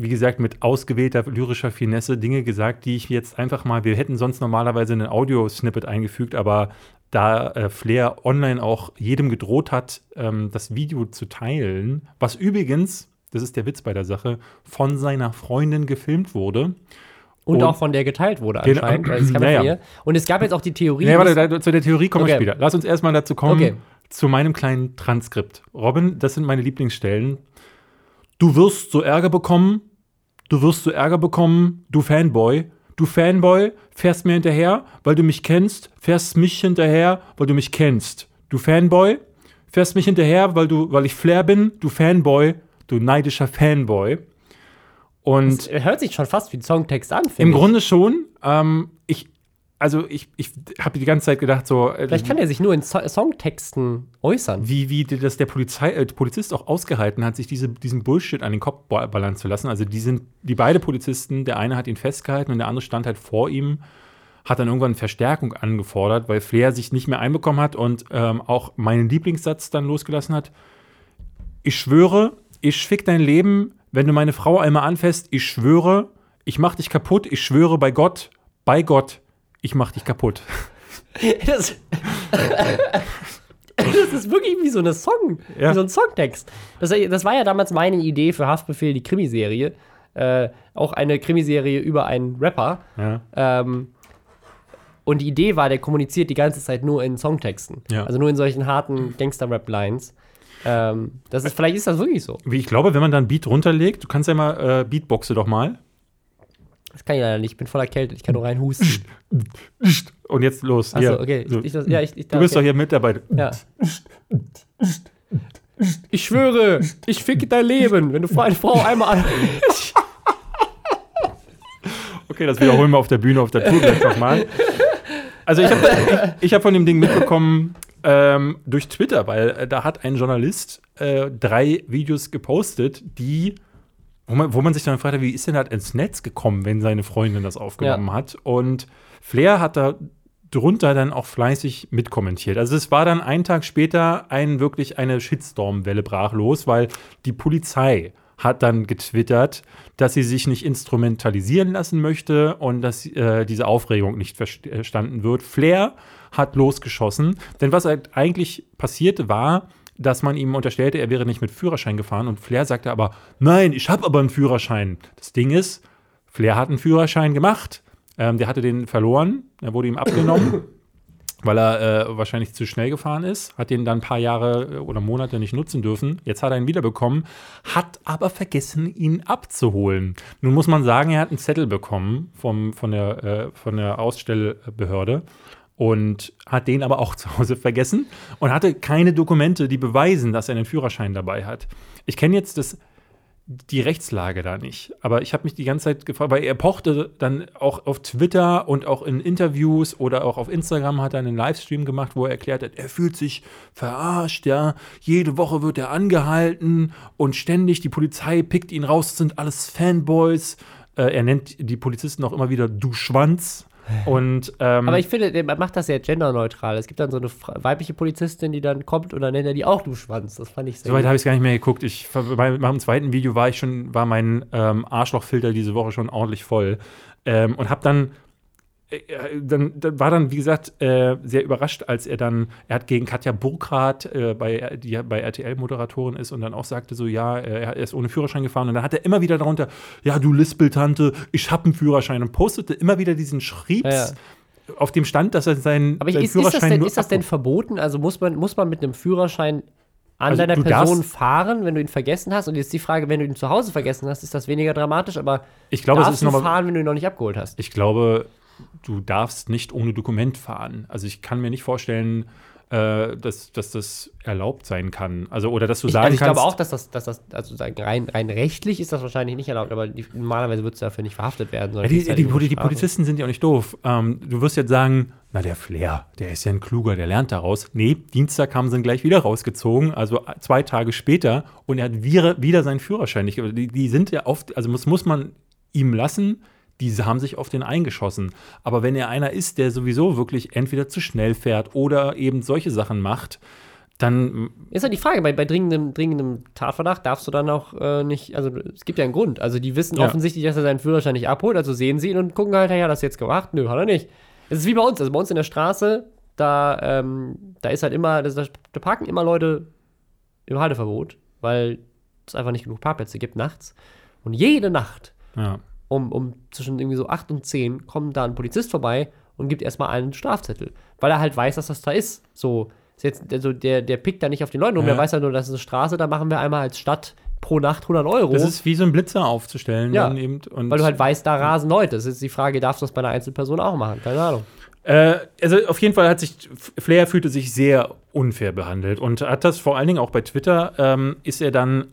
S1: wie gesagt, mit ausgewählter lyrischer Finesse Dinge gesagt, die ich jetzt einfach mal, wir hätten sonst normalerweise einen Audio-Snippet eingefügt, aber da äh, Flair online auch jedem gedroht hat, ähm, das Video zu teilen, was übrigens, das ist der Witz bei der Sache, von seiner Freundin gefilmt wurde.
S2: Und,
S1: Und-
S2: auch von der geteilt wurde anscheinend. weil es kam
S1: Ja,
S2: ja,
S1: ja.
S2: von ihr. Und es gab jetzt auch die Theorie.
S1: Nee, warte, da, zu der Theorie kommen wir
S2: Okay.
S1: später. Lass uns erstmal dazu kommen,
S2: Okay.
S1: zu meinem kleinen Transkript. Robin, das sind meine Lieblingsstellen. Du wirst so Ärger bekommen, du wirst so Ärger bekommen, du Fanboy. Du Fanboy, fährst mir hinterher, weil du mich kennst, fährst mich hinterher, weil du mich kennst. Du Fanboy, fährst mich hinterher, weil du, weil ich Flair bin, du Fanboy, du neidischer Fanboy. Und
S2: es hört sich schon fast wie ein Songtext an,
S1: im
S2: ich.
S1: Grunde schon. Ähm, also ich, ich habe die ganze Zeit gedacht, so, äh,
S2: Vielleicht kann er sich nur in so Songtexten äußern.
S1: wie, wie das der Polizei, äh, Polizist auch ausgehalten hat, sich diese, diesen Bullshit an den Kopf ba- ballern zu lassen. Also die sind, die beide Polizisten, der eine hat ihn festgehalten und der andere stand halt vor ihm, hat dann irgendwann Verstärkung angefordert, weil Flair sich nicht mehr einbekommen hat und ähm, auch meinen Lieblingssatz dann losgelassen hat. Ich schwöre, ich fick dein Leben, wenn du meine Frau einmal anfasst. Ich schwöre, ich mach dich kaputt. Ich schwöre bei Gott, bei Gott, ich mach dich kaputt.
S2: Das, das ist wirklich wie so eine Song,
S1: Ja.
S2: wie so ein Songtext. Das, das war ja damals meine Idee für Haftbefehl, die Krimiserie. Äh, auch eine Krimiserie über einen Rapper.
S1: Ja.
S2: Ähm, und die Idee war, der kommuniziert die ganze Zeit nur in Songtexten.
S1: Ja.
S2: Also nur in solchen harten Gangster-Rap-Lines. Ähm, das ist, vielleicht ist das wirklich so.
S1: Ich glaube, wenn man dann Beat runterlegt, du kannst ja mal äh, Beatboxe doch mal.
S2: Das kann ich leider nicht. Ich bin voll erkältet. Ich kann nur rein husten.
S1: Und jetzt los.
S2: Achso,
S1: hier.
S2: okay.
S1: So.
S2: Ich, ich, ja, ich, ich,
S1: du bist doch
S2: okay.
S1: hier mit dabei.
S2: Ja. Ich schwöre, ich ficke dein Leben, wenn du eine Frau einmal an.
S1: Okay, das wiederholen wir auf der Bühne, auf der Tour gleich nochmal. Also ich habe ich, ich hab von dem Ding mitbekommen ähm, durch Twitter, weil äh, da hat ein Journalist äh, drei Videos gepostet, die, wo man, wo man sich dann fragt, wie ist denn das ins Netz gekommen, wenn seine Freundin das aufgenommen hat? Und Flair hat da drunter dann auch fleißig mitkommentiert. Also es war dann einen Tag später ein wirklich eine Shitstorm-Welle brach los, weil die Polizei hat dann getwittert, dass sie sich nicht instrumentalisieren lassen möchte und dass äh, diese Aufregung nicht verstanden wird. Flair hat losgeschossen, denn was halt eigentlich passierte war, dass man ihm unterstellte, er wäre nicht mit Führerschein gefahren und Flair sagte aber, nein, ich habe aber einen Führerschein. Das Ding ist, Flair hat einen Führerschein gemacht, ähm, der hatte den verloren, er wurde ihm abgenommen, weil er äh, wahrscheinlich zu schnell gefahren ist, hat den dann ein paar Jahre äh, oder Monate nicht nutzen dürfen. Jetzt hat er ihn wiederbekommen, hat aber vergessen, ihn abzuholen. Nun muss man sagen, er hat einen Zettel bekommen vom, von, der, äh, von der Ausstellbehörde und hat den aber auch zu Hause vergessen und hatte keine Dokumente, die beweisen, dass er einen Führerschein dabei hat. Ich kenne jetzt das die Rechtslage da nicht. Aber ich habe mich die ganze Zeit gefragt, weil er pochte dann auch auf Twitter und auch in Interviews oder auch auf Instagram hat er einen Livestream gemacht, wo er erklärt hat, er fühlt sich verarscht, ja. Jede Woche wird er angehalten und ständig die Polizei pickt ihn raus, sind alles Fanboys. Äh, er nennt die Polizisten auch immer wieder du Schwanz. Und, ähm,
S2: Aber ich finde, der macht das sehr genderneutral. Es gibt dann so eine weibliche Polizistin, die dann kommt und dann nennt er die auch du Schwanz. Das fand ich sehr
S1: Soweit habe ich es gar nicht mehr geguckt. Ich, bei, beim zweiten Video war ich schon, war mein ähm, Arschlochfilter diese Woche schon ordentlich voll. Ähm, und habe dann, dann, dann war dann, wie gesagt, äh, sehr überrascht, als er dann, er hat gegen Katja Burkhardt, äh, bei, die ja bei RTL Moderatorin ist und dann auch sagte so, ja, äh, er ist ohne Führerschein gefahren und dann hat er immer wieder darunter, ja, du Lispeltante, ich habe einen Führerschein und postete immer wieder diesen Schriebs.
S2: Ja, ja.
S1: Auf dem Stand, dass er seinen,
S2: Aber ich,
S1: seinen
S2: ist, ist, das denn, ist das denn verboten? Also muss man, muss man mit einem Führerschein an
S1: Also
S2: deiner Person fahren, wenn du ihn vergessen hast? Und jetzt die Frage, wenn du ihn zu Hause vergessen hast, ist das weniger dramatisch, aber
S1: Ich glaube, es
S2: darfst
S1: ist
S2: du fahren, wenn du ihn noch nicht abgeholt hast?
S1: Ich glaube, du darfst nicht ohne Dokument fahren. Also ich kann mir nicht vorstellen, äh, dass, dass das erlaubt sein kann. Also oder dass du
S2: Ich,
S1: sagen
S2: also ich
S1: kannst.
S2: glaube auch, dass das, dass das also rein, rein rechtlich ist das wahrscheinlich nicht erlaubt, aber die, normalerweise würdest du dafür nicht verhaftet werden.
S1: Ja, die,
S2: halt
S1: die, die. Polizisten sind ja auch nicht doof. Ähm, du wirst jetzt sagen, na der Flair, der ist ja ein Kluger, der lernt daraus. Nee, Dienstag haben sie ihn gleich wieder rausgezogen, also zwei Tage später und er hat wieder, wieder seinen Führerschein nicht. Die, die sind ja oft, also muss, muss man ihm lassen, diese haben sich auf den eingeschossen. Aber wenn er einer ist, der sowieso wirklich entweder zu schnell fährt oder eben solche Sachen macht, dann
S2: Ist halt die Frage, bei, bei dringendem, dringendem Tatverdacht darfst du dann auch äh, nicht, also es gibt ja einen Grund. Also die wissen
S1: Ja.
S2: offensichtlich, dass er seinen Führerschein nicht abholt, also sehen sie ihn und gucken halt, ja, das jetzt gemacht. Nö, hat er nicht. Es ist wie bei uns, also bei uns in der Straße, da, ähm, da ist halt immer, das, da parken immer Leute im Halteverbot, weil es einfach nicht genug Parkplätze gibt nachts. Und jede Nacht
S1: ja.
S2: Um, um zwischen irgendwie so 8 und 10 kommt da ein Polizist vorbei und gibt erstmal einen Strafzettel. Weil er halt weiß, dass das da ist. So, ist jetzt, also der, der pickt da nicht auf die Leute rum,
S1: Ja.
S2: der weiß halt nur, das ist eine Straße, da machen wir einmal als Stadt pro Nacht 100 Euro.
S1: Das ist wie so ein Blitzer aufzustellen.
S2: Ja,
S1: eben,
S2: weil du halt weißt, da rasen Leute. Das ist jetzt die Frage, darfst du das bei einer Einzelperson auch machen? Keine Ahnung.
S1: Äh, also auf jeden Fall hat sich Flair fühlte sich sehr unfair behandelt und hat das vor allen Dingen auch bei Twitter ähm, ist er dann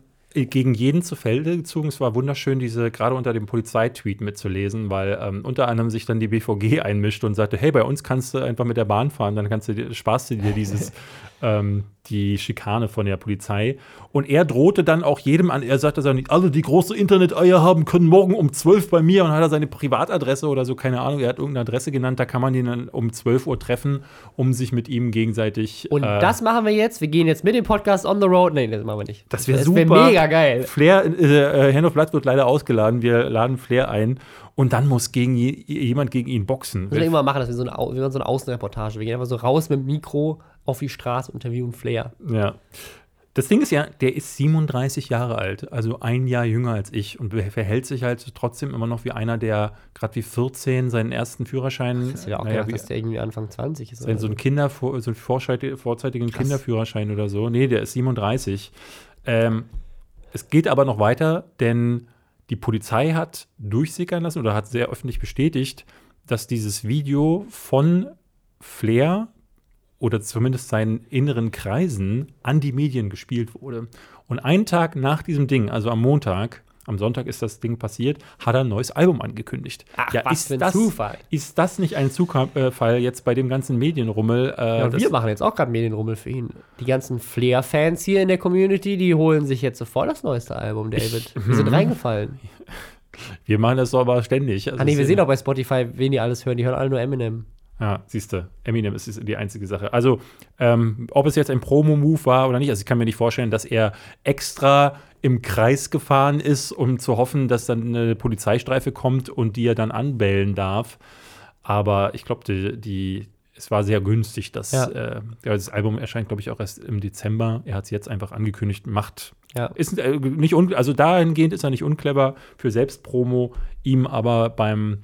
S1: gegen jeden zu Felde gezogen. Es war wunderschön, diese gerade unter dem Polizeitweet mitzulesen, weil ähm, unter anderem sich dann die BVG einmischt und sagte, hey, bei uns kannst du einfach mit der Bahn fahren, dann kannst du sparst du dir dieses ähm, die Schikane von der Polizei. Und er drohte dann auch jedem an, er sagte, dass alle, die große Internet-Eier haben, können morgen um 12 bei mir und hat er seine Privatadresse oder so, keine Ahnung, er hat irgendeine Adresse genannt, da kann man ihn dann um 12 Uhr treffen, um sich mit ihm gegenseitig.
S2: Und
S1: äh,
S2: das machen wir jetzt. Wir gehen jetzt mit dem Podcast on the road. Nee, das machen wir nicht.
S1: Das wär
S2: wär
S1: super.
S2: mega geil.
S1: Flair, äh, Hand of Blood wird leider ausgeladen, wir laden Flair ein und dann muss gegen je, jemand gegen ihn boxen.
S2: Wir müssen irgendwann machen, dass wir so eine, Au- wir so eine Außenreportage. Wir gehen einfach so raus mit dem Mikro auf die Straße, interviewen Flair.
S1: Ja. Das Ding ist ja, der ist 37 Jahre alt, also ein Jahr jünger als ich und verhält sich halt trotzdem immer noch wie einer, der gerade wie 14 seinen ersten Führerschein,
S2: Das ist ja auch
S1: naja,
S2: gedacht,
S1: wie,
S2: dass der irgendwie Anfang 20 ist.
S1: sein, so ein Kinder, so einen vorzeitigen
S2: Krass.
S1: Kinderführerschein oder so. Nee, der ist 37. Ähm, es geht aber noch weiter, denn die Polizei hat durchsickern lassen oder hat sehr öffentlich bestätigt, dass dieses Video von Flair oder zumindest seinen inneren Kreisen an die Medien gespielt wurde. Und einen Tag nach diesem Ding, also am Montag, am Sonntag ist das Ding passiert, hat er ein neues Album angekündigt.
S2: Ach,
S1: ja,
S2: was
S1: ist
S2: für ein
S1: das,
S2: Zufall.
S1: Ist das nicht ein Zufall jetzt bei dem ganzen Medienrummel? Äh,
S2: Ja, wir machen jetzt auch gerade Medienrummel für ihn. Die ganzen Flair-Fans hier in der Community, die holen sich jetzt sofort das neueste Album, David. wir sind reingefallen.
S1: wir machen das aber ständig. Also
S2: Ah nee, wir sehen auch bei Spotify, wen die alles hören. Die hören alle nur Eminem.
S1: Ja, siehst du, Eminem ist ist die einzige Sache. Also, ähm, ob es jetzt ein Promo-Move war oder nicht, also ich kann mir nicht vorstellen, dass er extra im Kreis gefahren ist, um zu hoffen, dass dann eine Polizeistreife kommt und die er dann anbellen darf. Aber ich glaube, die, die, es war sehr günstig. Dass,
S2: Ja.
S1: äh, das Album erscheint, glaube ich, auch erst im Dezember. Er hat es jetzt einfach angekündigt, macht.
S2: Ja.
S1: Ist äh, nicht un also dahingehend ist er nicht unclever für Selbstpromo, ihm aber beim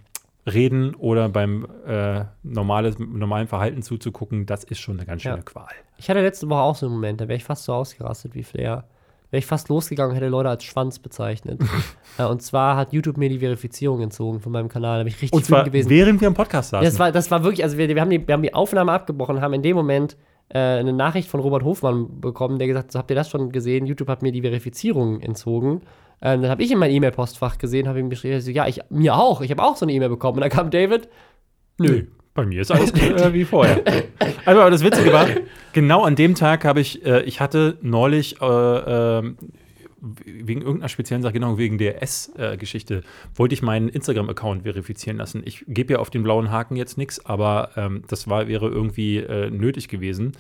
S1: Reden oder beim äh, normales, normalen Verhalten zuzugucken, das ist schon eine ganz schöne
S2: Ja.
S1: Qual.
S2: Ich hatte letzte Woche auch so einen Moment, da wäre ich fast so ausgerastet wie Flair. Wäre ich fast losgegangen und hätte Leute als Schwanz bezeichnet. äh, und zwar hat YouTube mir die Verifizierung entzogen von meinem Kanal. Da bin ich richtig
S1: Und zwar
S2: gewesen.
S1: während wir im Podcast saßen.
S2: Das war, das war wirklich, also wir, wir, haben die, wir haben die Aufnahme abgebrochen, haben in dem Moment äh, eine Nachricht von Robert Hofmann bekommen, der gesagt hat, so, habt ihr das schon gesehen? YouTube hat mir die Verifizierung entzogen. Ähm, dann habe ich in mein E-Mail-Postfach gesehen, habe ihm geschrieben, so, ja, ich, mir auch, ich habe auch so eine E-Mail bekommen. Und dann kam David, nö.
S1: Bei mir ist alles äh, wie vorher. Also, aber das Witzige war, genau an dem Tag habe ich, äh, ich hatte neulich äh, ähm, wegen irgendeiner speziellen Sache, genau wegen der S-Geschichte, wollte ich meinen Instagram-Account verifizieren lassen. Ich gebe ja auf den blauen Haken jetzt nichts, aber ähm, das war, wäre irgendwie äh, nötig gewesen.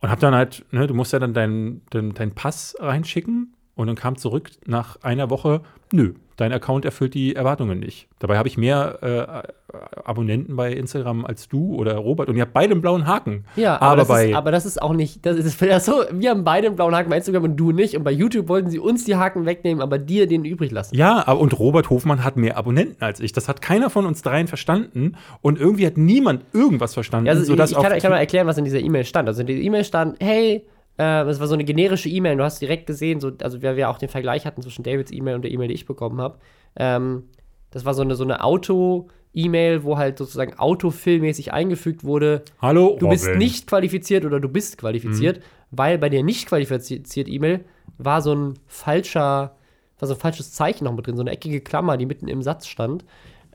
S1: Und habe dann halt, ne, du musst ja dann deinen dein, dein Pass reinschicken und dann kam zurück nach einer Woche, nö, dein Account erfüllt die Erwartungen nicht. Dabei habe ich mehr äh, Abonnenten bei Instagram als du oder Robert und ihr habt beide einen blauen Haken.
S2: Ja, aber, aber das, bei ist, aber das ist auch nicht, das ist ja so, wir haben beide einen blauen Haken bei Instagram und du nicht und bei YouTube wollten sie uns die Haken wegnehmen, aber dir den übrig lassen.
S1: Ja, aber, und Robert Hofmann hat mehr Abonnenten als ich. Das hat keiner von uns dreien verstanden und irgendwie hat niemand irgendwas verstanden.
S2: Also, sodass ich, ich, kann, ich kann mal erklären, was in dieser E-Mail stand. Also in dieser E-Mail stand, hey, äh, das war so eine generische E-Mail. Du hast direkt gesehen, so, also wir, wir auch den Vergleich hatten zwischen Davids E-Mail und der E-Mail, die ich bekommen habe. Ähm, das war so eine, so eine Auto-E-Mail, wo halt sozusagen autofillmäßig eingefügt wurde.
S1: Hallo,
S2: du bist nicht qualifiziert oder du bist qualifiziert, mhm. weil bei der nicht qualifiziert E-Mail war so ein falscher, war so ein falsches Zeichen noch mit drin, so eine eckige Klammer, die mitten im Satz stand.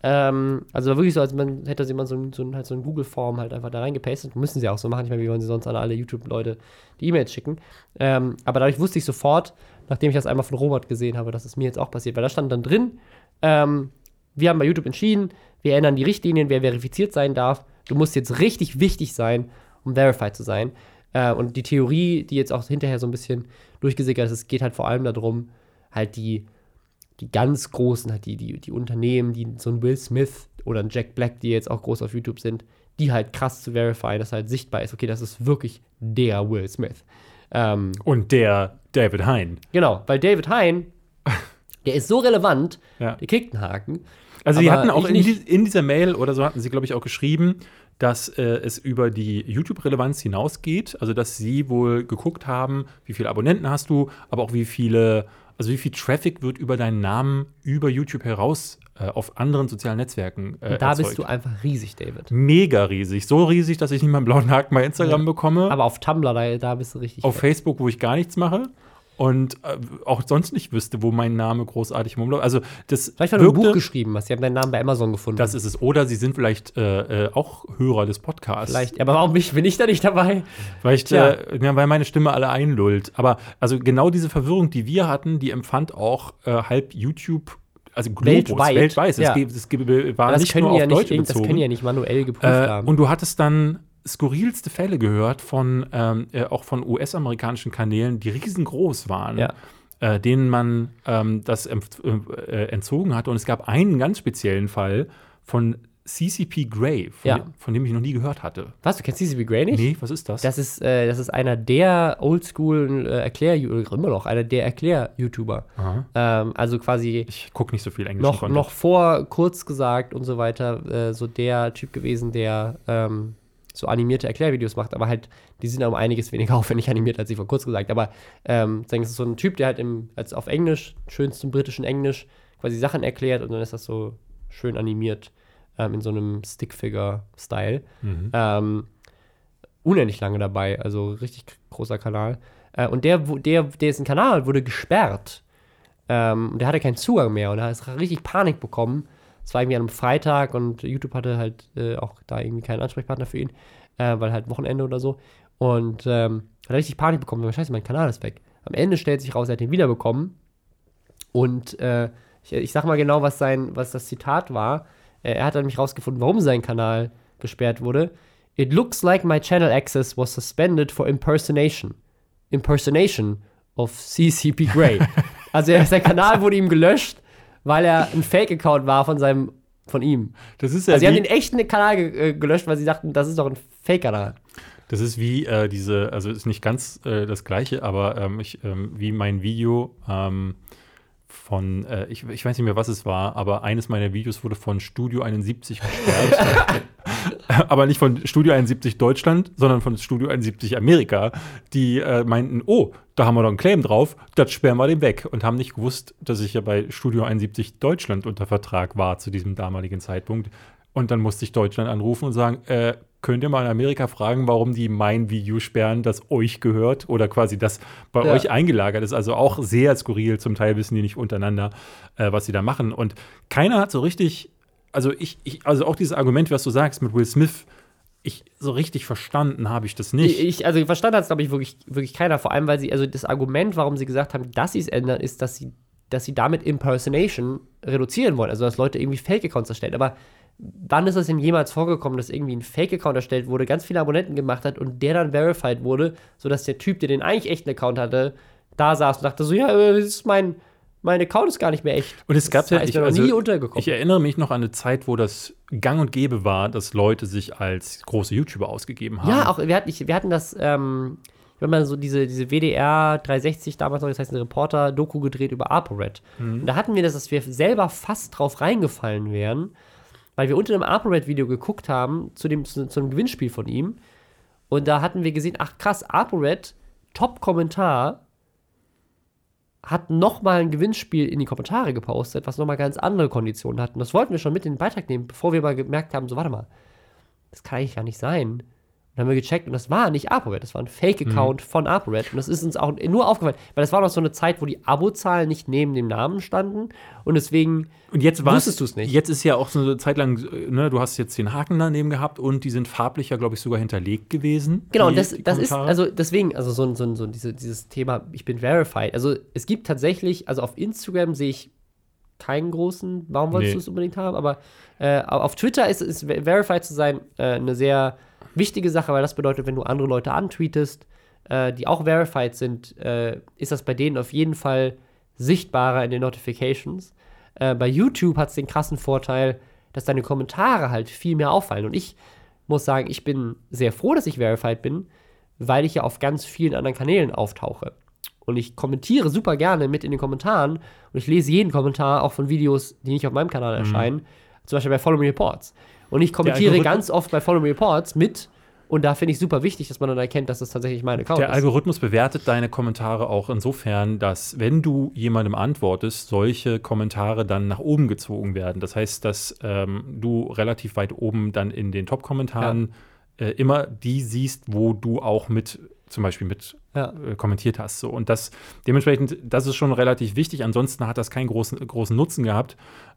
S2: Ähm, also wirklich so, als man hätte jemand so, so, halt so eine Google-Form halt einfach da reingepastet. Müssen sie auch so machen. Ich meine, wie wollen sie sonst an alle YouTube-Leute die E-Mails schicken? Ähm, aber dadurch wusste ich sofort, nachdem ich das einmal von Robert gesehen habe, dass es mir jetzt auch passiert. Weil da stand dann drin, ähm, wir haben bei YouTube entschieden, wir ändern die Richtlinien, wer verifiziert sein darf. Du musst jetzt richtig wichtig sein, um verified zu sein. Äh, und die Theorie, die jetzt auch hinterher so ein bisschen durchgesickert ist, es geht halt vor allem darum, halt die die ganz großen, halt die, die, die Unternehmen, die so ein Will Smith oder ein Jack Black, die jetzt auch groß auf YouTube sind, die halt krass zu verifieren, dass halt sichtbar ist, okay, das ist wirklich der Will Smith.
S1: Ähm, Und der David Hein.
S2: Genau, weil David Hein, der ist so relevant, ja. der kriegt einen Haken.
S1: Also, die hatten auch in, die, in, dieser Mail oder so hatten sie, glaube ich, auch geschrieben, dass äh, es über die YouTube-Relevanz hinausgeht. Also, dass sie wohl geguckt haben, wie viele Abonnenten hast du, aber auch wie viele also wie viel Traffic wird über deinen Namen über YouTube heraus äh, auf anderen sozialen Netzwerken
S2: äh, Da erzeugt. bist du einfach riesig, David.
S1: Mega riesig. So riesig, dass ich nicht mal einen blauen Haken bei Instagram ja. bekomme.
S2: Aber auf Tumblr, da, da bist du richtig.
S1: Auf fett. Facebook, wo ich gar nichts mache und äh, auch sonst nicht wüsste, wo mein Name großartig rumläuft. Also das
S2: vielleicht weil du ein Buch geschrieben hast. Sie haben deinen Namen bei Amazon gefunden.
S1: Das ist es. Oder sie sind vielleicht äh, äh auch Hörer des Podcasts.
S2: Vielleicht. Ja, aber warum bin ich, da nicht dabei?
S1: Weil, ich, äh, ja, weil meine Stimme alle einlullt. Aber also genau diese Verwirrung, die wir hatten, die empfand auch äh, halb YouTube also
S2: Globus, weltweit. weltweit.
S1: Ja. Es, war das nicht nur auf ja Deutsch nicht, bezogen.
S2: Das können ja nicht manuell geprüft
S1: äh,
S2: haben.
S1: Und du hattest dann skurrilste Fälle gehört von ähm, äh, auch von US-amerikanischen Kanälen, die riesengroß waren.
S2: Ja
S1: äh, denen man ähm, das äh, äh, entzogen hatte. Und es gab einen ganz speziellen Fall von CCP Grey, von,
S2: ja.
S1: dem, von, dem ich noch nie gehört hatte.
S2: Was, du kennst CCP Grey nicht?
S1: Nee, was ist das?
S2: Das ist, äh, das ist einer der Oldschool äh, Erklär, immer noch, einer der Erklär-YouTuber. Ähm, also quasi.
S1: Ich gucke nicht so viel Englisch.
S2: Noch, noch vor kurz gesagt und so weiter, äh, so der Typ gewesen, der ähm, so animierte Erklärvideos macht, aber halt, die sind um einiges weniger aufwendig animiert, als ich vor kurz gesagt. Aber ähm, das ist so ein Typ, der halt im, als auf Englisch, schönstem britischen Englisch, quasi Sachen erklärt und dann ist das so schön animiert ähm, in so einem Stickfigure-Style. Mhm. Ähm, unendlich lange dabei, also richtig großer Kanal. Äh, und der, der, dessen Kanal wurde gesperrt. Ähm, der hatte keinen Zugang mehr und er hat richtig Panik bekommen es war irgendwie an einem Freitag und YouTube hatte halt äh, auch da irgendwie keinen Ansprechpartner für ihn, äh, weil halt Wochenende oder so. Und ähm, hat richtig Panik bekommen, scheiße, mein Kanal ist weg. Am Ende stellt sich raus, er hat ihn wiederbekommen. Und äh, ich, ich sag mal genau, was, sein, was das Zitat war. Äh, er hat nämlich rausgefunden, warum sein Kanal gesperrt wurde. It looks like my channel access was suspended for impersonation. Impersonation of CCP Grey. also sein Kanal wurde ihm gelöscht, weil er ein Fake-Account war von seinem, von ihm.
S1: Das ist ja
S2: also sie haben den echten Kanal ge äh, gelöscht, weil sie dachten, das ist doch ein Fake-Kanal.
S1: Das ist wie äh, diese, also ist nicht ganz äh, das gleiche, aber ähm, ich, ähm, wie mein Video ähm, von, äh, ich, ich weiß nicht mehr, was es war, aber eines meiner Videos wurde von Studio 71 gesperrt. aber nicht von Studio 71 Deutschland, sondern von Studio 71 Amerika, die äh, meinten, oh, da haben wir doch einen Claim drauf, das sperren wir den weg. Und haben nicht gewusst, dass ich ja bei Studio 71 Deutschland unter Vertrag war zu diesem damaligen Zeitpunkt. Und dann musste ich Deutschland anrufen und sagen, äh, könnt ihr mal in Amerika fragen, warum die mein Video sperren, das euch gehört oder quasi das bei
S2: Ja.
S1: euch eingelagert ist. Also auch sehr skurril. Zum Teil wissen die nicht untereinander, äh, was sie da machen. Und keiner hat so richtig, also ich, ich, also auch dieses Argument, was du sagst mit Will Smith, ich so richtig verstanden habe ich das nicht.
S2: Ich, also verstanden hat es, glaube ich, wirklich, wirklich keiner. Vor allem, weil sie, also das Argument, warum sie gesagt haben, dass sie es ändern, ist, dass sie, dass sie damit Impersonation reduzieren wollen. Also dass Leute irgendwie Fake-Accounts erstellen. Aber wann ist es denn jemals vorgekommen, dass irgendwie ein Fake-Account erstellt wurde, ganz viele Abonnenten gemacht hat und der dann verified wurde, sodass der Typ, der den eigentlich echten Account hatte, da saß und dachte so, ja, äh, das ist mein, mein Account ist gar nicht mehr echt.
S1: Und es gab
S2: das
S1: ja, ich,
S2: noch
S1: also,
S2: nie untergekommen.
S1: ich erinnere mich noch an eine Zeit, wo das gang und gäbe war, dass Leute sich als große YouTuber ausgegeben haben.
S2: Ja, auch, wir hatten, wir hatten das, ähm, wenn man so diese, diese WDR 360 damals noch, das heißt eine Reporter-Doku gedreht über ApoRed. Und da hatten wir das, dass wir selber fast drauf reingefallen wären, weil wir unter dem ApoRed-Video geguckt haben, zu dem, zu, zu einem Gewinnspiel von ihm. Und da hatten wir gesehen, ach krass, ApoRed, Top-Kommentar, hat nochmal ein Gewinnspiel in die Kommentare gepostet, was nochmal ganz andere Konditionen hat. Und das wollten wir schon mit in den Beitrag nehmen, bevor wir mal gemerkt haben, so warte mal, das kann eigentlich gar nicht sein. Dann haben wir gecheckt und das war nicht ApoRed, das war ein Fake-Account von ApoRed. Und das ist uns auch nur aufgefallen, weil das war noch so eine Zeit, wo die Abozahlen nicht neben dem Namen standen und deswegen
S1: Und jetzt
S2: Wusstest du's nicht?
S1: Jetzt ist ja auch so eine Zeit lang, äh, ne, du hast jetzt den Haken daneben gehabt und die sind farblich ja, glaube ich, sogar hinterlegt gewesen.
S2: Genau, und das, das ist, also deswegen, also so, ein- so, ein- so diese, dieses Thema, ich bin verified. Also es gibt tatsächlich, also auf Instagram sehe ich keinen großen, warum wolltest
S1: Nee.
S2: du es unbedingt haben, aber äh, auf Twitter ist es, verified zu sein, äh, eine sehr wichtige Sache, weil das bedeutet, wenn du andere Leute antweetest, äh, die auch verified sind, äh, ist das bei denen auf jeden Fall sichtbarer in den Notifications. Äh, bei YouTube hat es den krassen Vorteil, dass deine Kommentare halt viel mehr auffallen. Und ich muss sagen, ich bin sehr froh, dass ich verified bin, weil ich ja auf ganz vielen anderen Kanälen auftauche. Und ich kommentiere super gerne mit in den Kommentaren und ich lese jeden Kommentar auch von Videos, die nicht auf meinem Kanal erscheinen, zum Beispiel bei Follow Me Reports. Und ich kommentiere ganz oft bei Follow Reports mit und da finde ich super wichtig, dass man dann erkennt, dass das tatsächlich mein Account
S1: Der
S2: ist.
S1: Algorithmus bewertet deine Kommentare auch insofern, dass, wenn du jemandem antwortest, solche Kommentare dann nach oben gezogen werden. Das heißt, dass ähm, du relativ weit oben dann in den Top-Kommentaren äh, immer die siehst, wo du auch mit, zum Beispiel mit
S2: Ja.
S1: äh, kommentiert hast. So. Und das dementsprechend, das ist schon relativ wichtig. Ansonsten hat das keinen großen, großen Nutzen gehabt.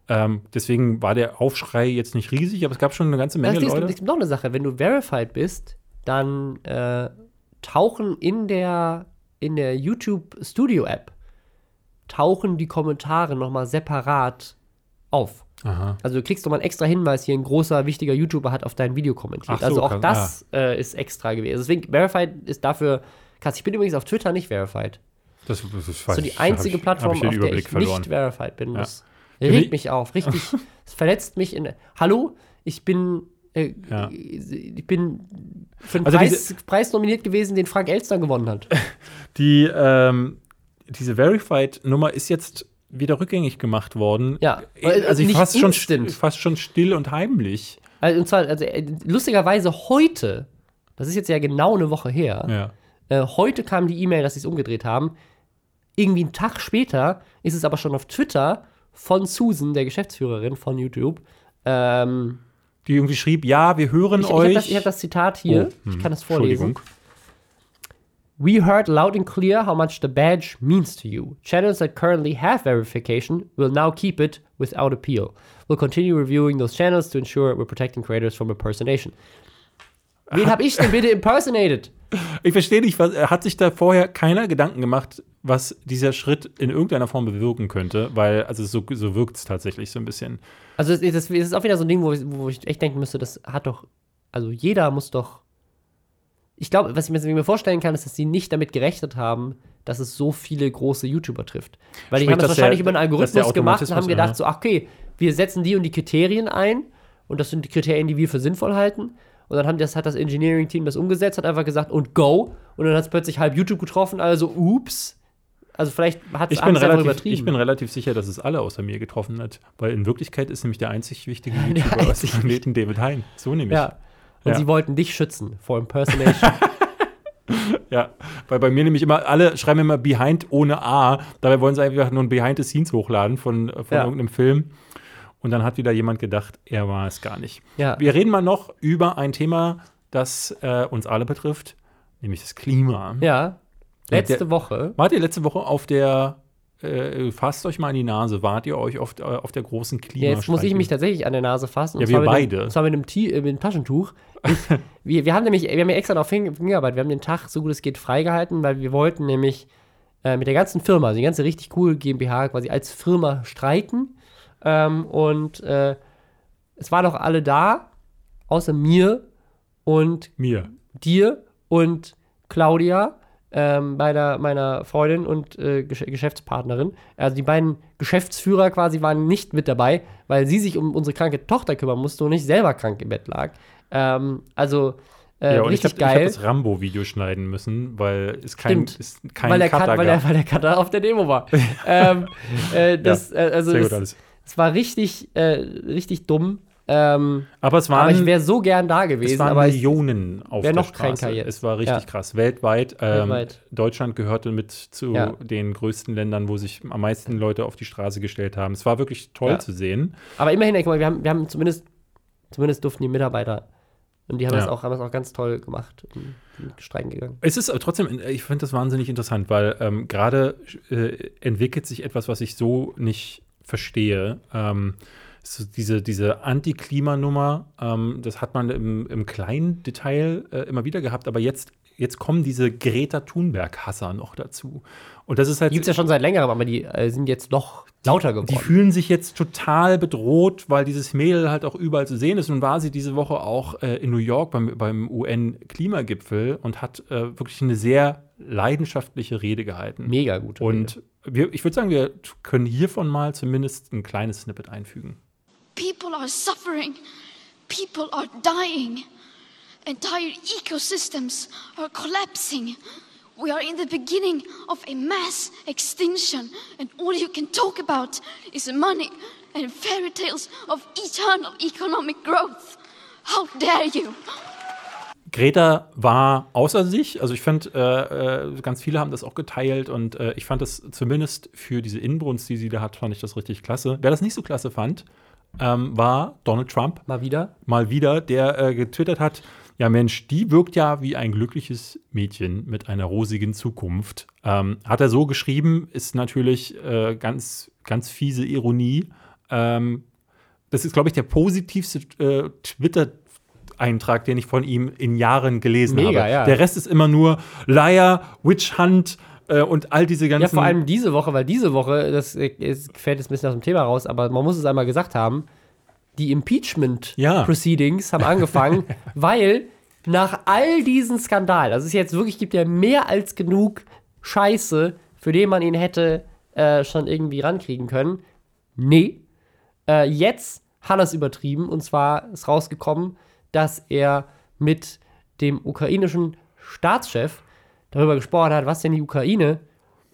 S1: Ähm, deswegen war der Aufschrei jetzt nicht riesig, aber es gab schon eine ganze Menge
S2: Es gibt,
S1: Leute.
S2: es gibt noch eine Sache, wenn du verified bist, dann äh, tauchen in der, in der YouTube Studio App tauchen die Kommentare nochmal separat auf.
S1: Aha.
S2: Also du kriegst nochmal einen extra Hinweis, hier ein großer, wichtiger YouTuber hat auf dein Video kommentiert.
S1: So,
S2: also auch
S1: kann-
S2: das äh, ist extra gewesen. Deswegen, verified ist dafür krass. Ich bin übrigens auf Twitter nicht verified.
S1: Das, das, das
S2: Das ist so die einzige Plattform,
S1: ich den
S2: auf der ich
S1: verloren.
S2: nicht verified bin.
S1: Ja.
S2: Das regt
S1: mich-
S2: auf. Richtig. Es verletzt mich in. Hallo, ich bin. Äh,
S1: Ja.
S2: Ich bin für einen
S1: Also
S2: Preis, Preis nominiert gewesen, den Frank Elstner gewonnen hat.
S1: Die, ähm, diese Verified-Nummer ist jetzt wieder rückgängig gemacht worden.
S2: Ja,
S1: Äh, also
S2: nicht
S1: fast schon, fast schon still und heimlich.
S2: Also, und zwar, also, äh, lustigerweise heute, das ist jetzt ja genau eine Woche her,
S1: Ja.
S2: äh, heute kam die E-Mail, dass sie es umgedreht haben. Irgendwie einen Tag später ist es aber schon auf Twitter von Susan, der Geschäftsführerin von YouTube. Ähm,
S1: Die irgendwie schrieb, ja, wir hören
S2: ich ich
S1: euch.
S2: habe das, ich hab das Zitat hier,
S1: Oh, hm,
S2: ich kann das vorlesen. We heard loud and clear how much the badge means to you. Channels that currently have verification will now keep it without appeal. We'll continue reviewing those channels to ensure we're protecting creators from impersonation. Wen hab ich denn bitte impersonated?
S1: Ich verstehe nicht, was, hat sich da vorher keiner Gedanken gemacht, was dieser Schritt in irgendeiner Form bewirken könnte, weil, also so, so wirkt es tatsächlich so ein bisschen.
S2: Also, das, das ist auch wieder so ein Ding, wo ich, wo ich echt denken müsste, das hat doch, also jeder muss doch. Ich glaube, was ich mir- vorstellen kann, ist, dass sie nicht damit gerechnet haben, dass es so viele große YouTuber trifft. Weil die
S1: Sprich,
S2: haben das
S1: dass der-
S2: wahrscheinlich über einen Algorithmus gemacht und haben gedacht,
S1: ja.
S2: so, okay, wir setzen die und die Kriterien ein und das sind die Kriterien, die wir für sinnvoll halten. Und dann haben das, hat das Engineering-Team das umgesetzt, hat einfach gesagt, und go. Und dann hat es plötzlich halb YouTube getroffen, also ups. Also vielleicht hat es
S1: Ich
S2: übertrieben.
S1: ich bin relativ sicher, dass es alle außer mir getroffen hat, weil in Wirklichkeit ist nämlich der einzig wichtige YouTuber
S2: einzig
S1: dem Planeten David Hein. So nämlich.
S2: ja. Und
S1: Ja.
S2: sie wollten dich schützen vor Impersonation.
S1: Ja, weil bei mir nämlich immer, alle schreiben immer Behind ohne A. Dabei wollen sie einfach nur ein Behind the Scenes hochladen von, von
S2: Ja.
S1: irgendeinem Film. Und dann hat wieder jemand gedacht, er war es gar nicht.
S2: ja.
S1: Wir reden mal noch über ein Thema, das äh, uns alle betrifft, nämlich das Klima.
S2: Ja. Letzte
S1: der-
S2: Woche.
S1: Wart ihr letzte Woche auf der, äh, fasst euch mal in die Nase, wart ihr euch auf, äh, auf der großen Klima?
S2: Ja, jetzt muss ich mich tatsächlich an der Nase fassen.
S1: Ja, wir beide.
S2: Einem, und zwar mit einem, Ti- äh, mit einem Taschentuch. Ich, wir, wir haben nämlich, wir haben ja extra hin- hingearbeitet. Wir haben den Tag so gut es geht freigehalten, weil wir wollten nämlich äh, mit der ganzen Firma, also die ganze richtig cool GmbH quasi als Firma streiken. Ähm, und äh, es waren auch alle da, außer mir und
S1: Mir.
S2: dir und Claudia, ähm, meiner, meiner Freundin und äh, Gesch Geschäftspartnerin. Also die beiden Geschäftsführer quasi waren nicht mit dabei, weil sie sich um unsere kranke Tochter kümmern musste und nicht selber krank im Bett lag. Ähm, also äh,
S1: ja, und ich
S2: richtig
S1: habe ich hab
S2: geil.
S1: das Rambo-Video schneiden müssen, weil es kein,
S2: Stimmt.
S1: es kein
S2: weil, der
S1: Cutter
S2: Cut, weil,
S1: gab.
S2: der, weil der Cutter auf der Demo war. ähm, äh, das, äh, also
S1: Sehr
S2: es,
S1: gut alles.
S2: es war richtig, äh, richtig dumm. Ähm,
S1: Aber es waren,
S2: aber ich wäre so gern da
S1: es
S2: gewesen.
S1: waren
S2: aber
S1: Millionen auf der
S2: noch
S1: Straße.
S2: jetzt.
S1: Es war richtig
S2: Ja.
S1: krass. Weltweit. Ähm,
S2: Weltweit.
S1: Deutschland gehörte mit zu
S2: Ja.
S1: den größten Ländern, wo sich am meisten Leute auf die Straße gestellt haben. Es war wirklich toll
S2: Ja.
S1: zu sehen.
S2: Aber immerhin, guck mal, wir haben, wir haben zumindest, zumindest durften die Mitarbeiter. Und die haben, das, auch, haben das auch ganz toll gemacht und streiken gegangen.
S1: Es ist aber trotzdem, ich finde das wahnsinnig interessant, weil ähm, gerade äh, entwickelt sich etwas, was ich so nicht verstehe. Ähm, so diese, diese Anti-Klimanummer, ähm, das hat man im, im kleinen Detail äh, immer wieder gehabt, aber jetzt, jetzt kommen diese Greta Thunberg-Hasser noch dazu. Und das ist halt.
S2: Die gibt es ja schon seit längerem, aber die äh, sind jetzt noch lauter geworden.
S1: Die fühlen sich jetzt total bedroht, weil dieses Mädel halt auch überall zu sehen ist. Nun war sie diese Woche auch äh, in New York beim, beim UN-Klimagipfel und hat äh, wirklich eine sehr leidenschaftliche Rede gehalten.
S2: Mega gut.
S1: Und wir, ich würde sagen, wir können hiervon mal zumindest ein kleines Snippet einfügen.
S3: People are suffering. People are dying. Entire ecosystems are collapsing. We are in the beginning of a mass extinction, and all you can talk about is money and fairy tales of eternal economic growth. How dare you!
S1: Greta war außer sich. Also ich finde, äh, äh, ganz viele haben das auch geteilt und äh, ich fand das zumindest für diese Inbrunst, die sie da hat, fand ich das richtig klasse. Wer das nicht so klasse fand, ähm, war Donald Trump.
S2: Mal wieder.
S1: mal wieder, der äh, getwittert hat, ja Mensch, die wirkt ja wie ein glückliches Mädchen mit einer rosigen Zukunft. Ähm, hat er so geschrieben, ist natürlich äh, ganz, ganz fiese Ironie. Ähm, das ist, glaube ich, der positivste äh, Twitter-Eintrag, den ich von ihm in Jahren gelesen
S2: Mega,
S1: habe.
S2: ja.
S1: Der Rest ist immer nur Liar, Witch Hunt äh, und all diese ganzen.
S2: Ja, vor allem diese Woche, weil diese Woche, das ist, fällt jetzt ein bisschen aus dem Thema raus, aber man muss es einmal gesagt haben, die
S1: Ja.
S2: Impeachment-Proceedings haben angefangen, weil nach all diesen Skandalen, also es ist jetzt wirklich, gibt ja mehr als genug Scheiße, für den man ihn hätte äh, schon irgendwie rankriegen können. Nee. Äh, jetzt hat er es übertrieben und zwar ist rausgekommen, dass er mit dem ukrainischen Staatschef darüber gesprochen hat, was denn die Ukraine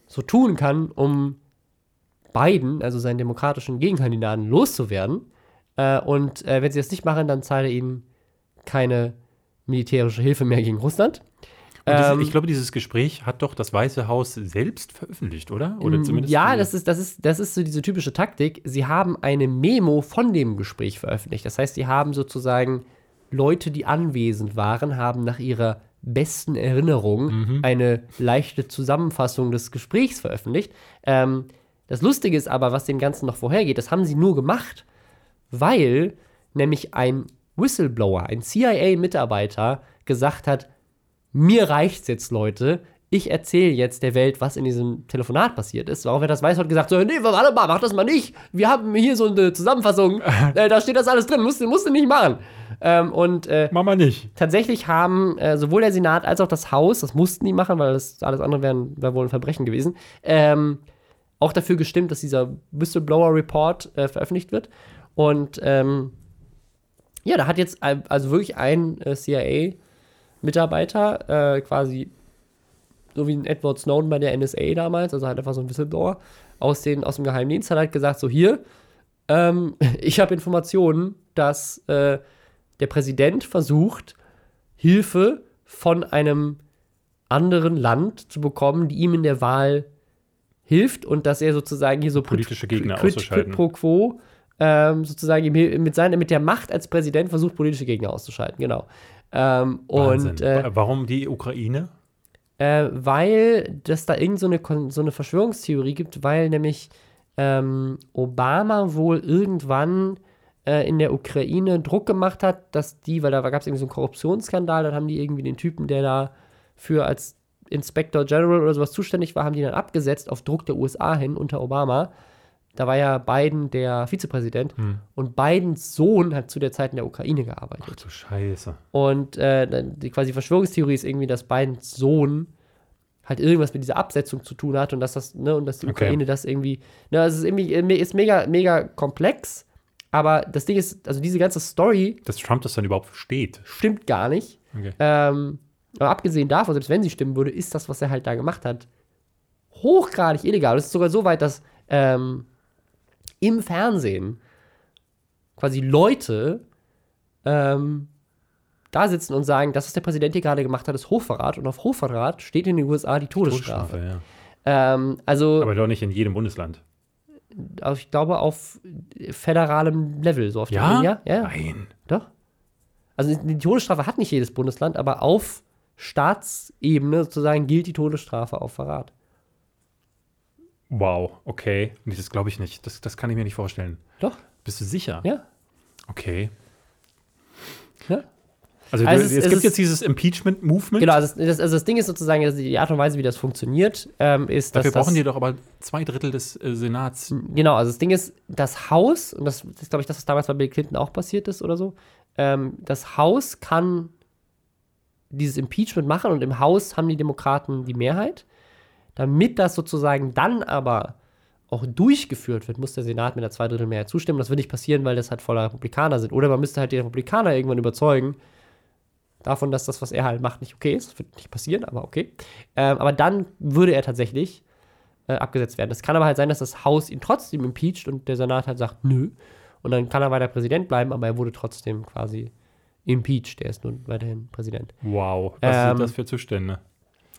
S2: so tun kann, um Biden, also seinen demokratischen Gegenkandidaten, loszuwerden. Äh, und äh, wenn sie das nicht machen, dann zahlt er ihnen keine militärische Hilfe mehr gegen Russland.
S1: Und das,
S2: Ähm,
S1: ich glaube, dieses Gespräch hat doch das Weiße Haus selbst veröffentlicht, oder? Oder zumindest
S2: Mm, ja,
S1: die-
S2: das ist, das, ist, das ist so diese typische Taktik. Sie haben eine Memo von dem Gespräch veröffentlicht. Das heißt, sie haben sozusagen Leute, die anwesend waren, haben nach ihrer besten Erinnerung
S1: Mhm.
S2: eine leichte Zusammenfassung des Gesprächs veröffentlicht. Ähm, das Lustige ist aber, was dem Ganzen noch vorhergeht, das haben sie nur gemacht, weil nämlich ein Whistleblower, ein CIA-Mitarbeiter gesagt hat, mir reicht's jetzt, Leute. Ich erzähle jetzt der Welt, was in diesem Telefonat passiert ist. Auch wenn das weiß, hat gesagt, so, nee, warte mal, mach das mal nicht. Wir haben hier so eine Zusammenfassung. äh, da steht das alles drin. Musst, du- musst du nicht machen. Ähm, und äh,
S1: Mama nicht.
S2: tatsächlich haben äh, sowohl der Senat als auch das Haus, das mussten die machen, weil das alles andere wäre wär wohl ein Verbrechen gewesen, ähm, auch dafür gestimmt, dass dieser Whistleblower-Report äh, veröffentlicht wird. Und ähm, ja, da hat jetzt also wirklich ein äh, CIA-Mitarbeiter äh, quasi, so wie ein Edward Snowden bei der NSA damals, also halt einfach so ein Whistleblower aus, den, aus dem Geheimdienst, hat halt gesagt, so hier, ähm, ich habe Informationen, dass äh, der Präsident versucht, Hilfe von einem anderen Land zu bekommen, die ihm in der Wahl hilft und dass er sozusagen hier so
S1: Politische Gegner
S2: quid,
S1: auszuschalten.
S2: Quid pro quo ähm, sozusagen mit, seiner, mit der Macht als Präsident versucht, politische Gegner auszuschalten. Genau. Ähm, und äh,
S1: Wa- Warum die Ukraine?
S2: Äh, weil das da irgend so eine, so eine Verschwörungstheorie gibt, weil nämlich ähm, Obama wohl irgendwann äh, in der Ukraine Druck gemacht hat, dass die, weil da gab es irgendwie so einen Korruptionsskandal, dann haben die irgendwie den Typen, der da für als Inspector General oder sowas zuständig war, haben die dann abgesetzt auf Druck der USA hin unter Obama. Da war ja Biden der Vizepräsident und Bidens Sohn hat zu der Zeit in der Ukraine gearbeitet.
S1: Ach du Scheiße.
S2: Und äh, die quasi Verschwörungstheorie ist irgendwie, dass Bidens Sohn halt irgendwas mit dieser Absetzung zu tun hat und dass das, ne, und dass die
S1: Okay.
S2: Ukraine das irgendwie, ne, also es ist irgendwie, äh, ist mega, mega komplex, aber das Ding ist, also diese ganze Story
S1: Dass Trump das dann überhaupt versteht.
S2: stimmt gar nicht.
S1: Okay.
S2: Ähm, aber abgesehen davon, selbst wenn sie stimmen würde, ist das, was er halt da gemacht hat, hochgradig illegal. Es ist sogar so weit, dass ähm, im Fernsehen quasi Leute ähm, da sitzen und sagen, das, was der Präsident hier gerade gemacht hat, ist Hochverrat. Und auf Hochverrat steht in den USA die Todesstrafe.
S1: Todesstrafe, ja.
S2: Ähm, also,
S1: Aber doch nicht in jedem Bundesland.
S2: also ich glaube, auf föderalem Level, so auf
S1: Ja?
S2: der ja, ja,
S1: Nein.
S2: Doch. Also die Todesstrafe hat nicht jedes Bundesland, aber auf Staatsebene sozusagen gilt die Todesstrafe auf Verrat.
S1: Wow, okay. Nee, das glaube ich nicht. Das, das kann ich mir nicht vorstellen.
S2: Doch,
S1: Bist du sicher?
S2: ja.
S1: Okay.
S2: ja.
S1: Also,
S2: Also es
S1: es,
S2: es
S1: gibt jetzt dieses Impeachment-Movement.
S2: Genau, also das, also das Ding ist sozusagen, dass die Art und Weise, wie das funktioniert, ähm, ist, dass
S1: Dafür brauchen
S2: das,
S1: die doch aber zwei Drittel des äh, Senats.
S2: Genau, also das Ding ist, das Haus, und das ist, glaube ich, das, was damals bei Bill Clinton auch passiert ist oder so, ähm, das Haus kann dieses Impeachment machen und im Haus haben die Demokraten die Mehrheit. Damit das sozusagen dann aber auch durchgeführt wird, muss der Senat mit einer Zweidrittelmehrheit zustimmen. Das wird nicht passieren, weil das halt voller Republikaner sind. Oder man müsste halt die Republikaner irgendwann überzeugen, davon, dass das, was er halt macht, nicht okay ist. Das wird nicht passieren, aber okay. Ähm, aber dann würde er tatsächlich äh, abgesetzt werden. Es kann aber halt sein, dass das Haus ihn trotzdem impeacht und der Senat halt sagt, nö. Und dann kann er weiter Präsident bleiben, aber er wurde trotzdem quasi impeached. Er ist nun weiterhin Präsident.
S1: Wow, was
S2: Ähm,
S1: sind das für Zustände?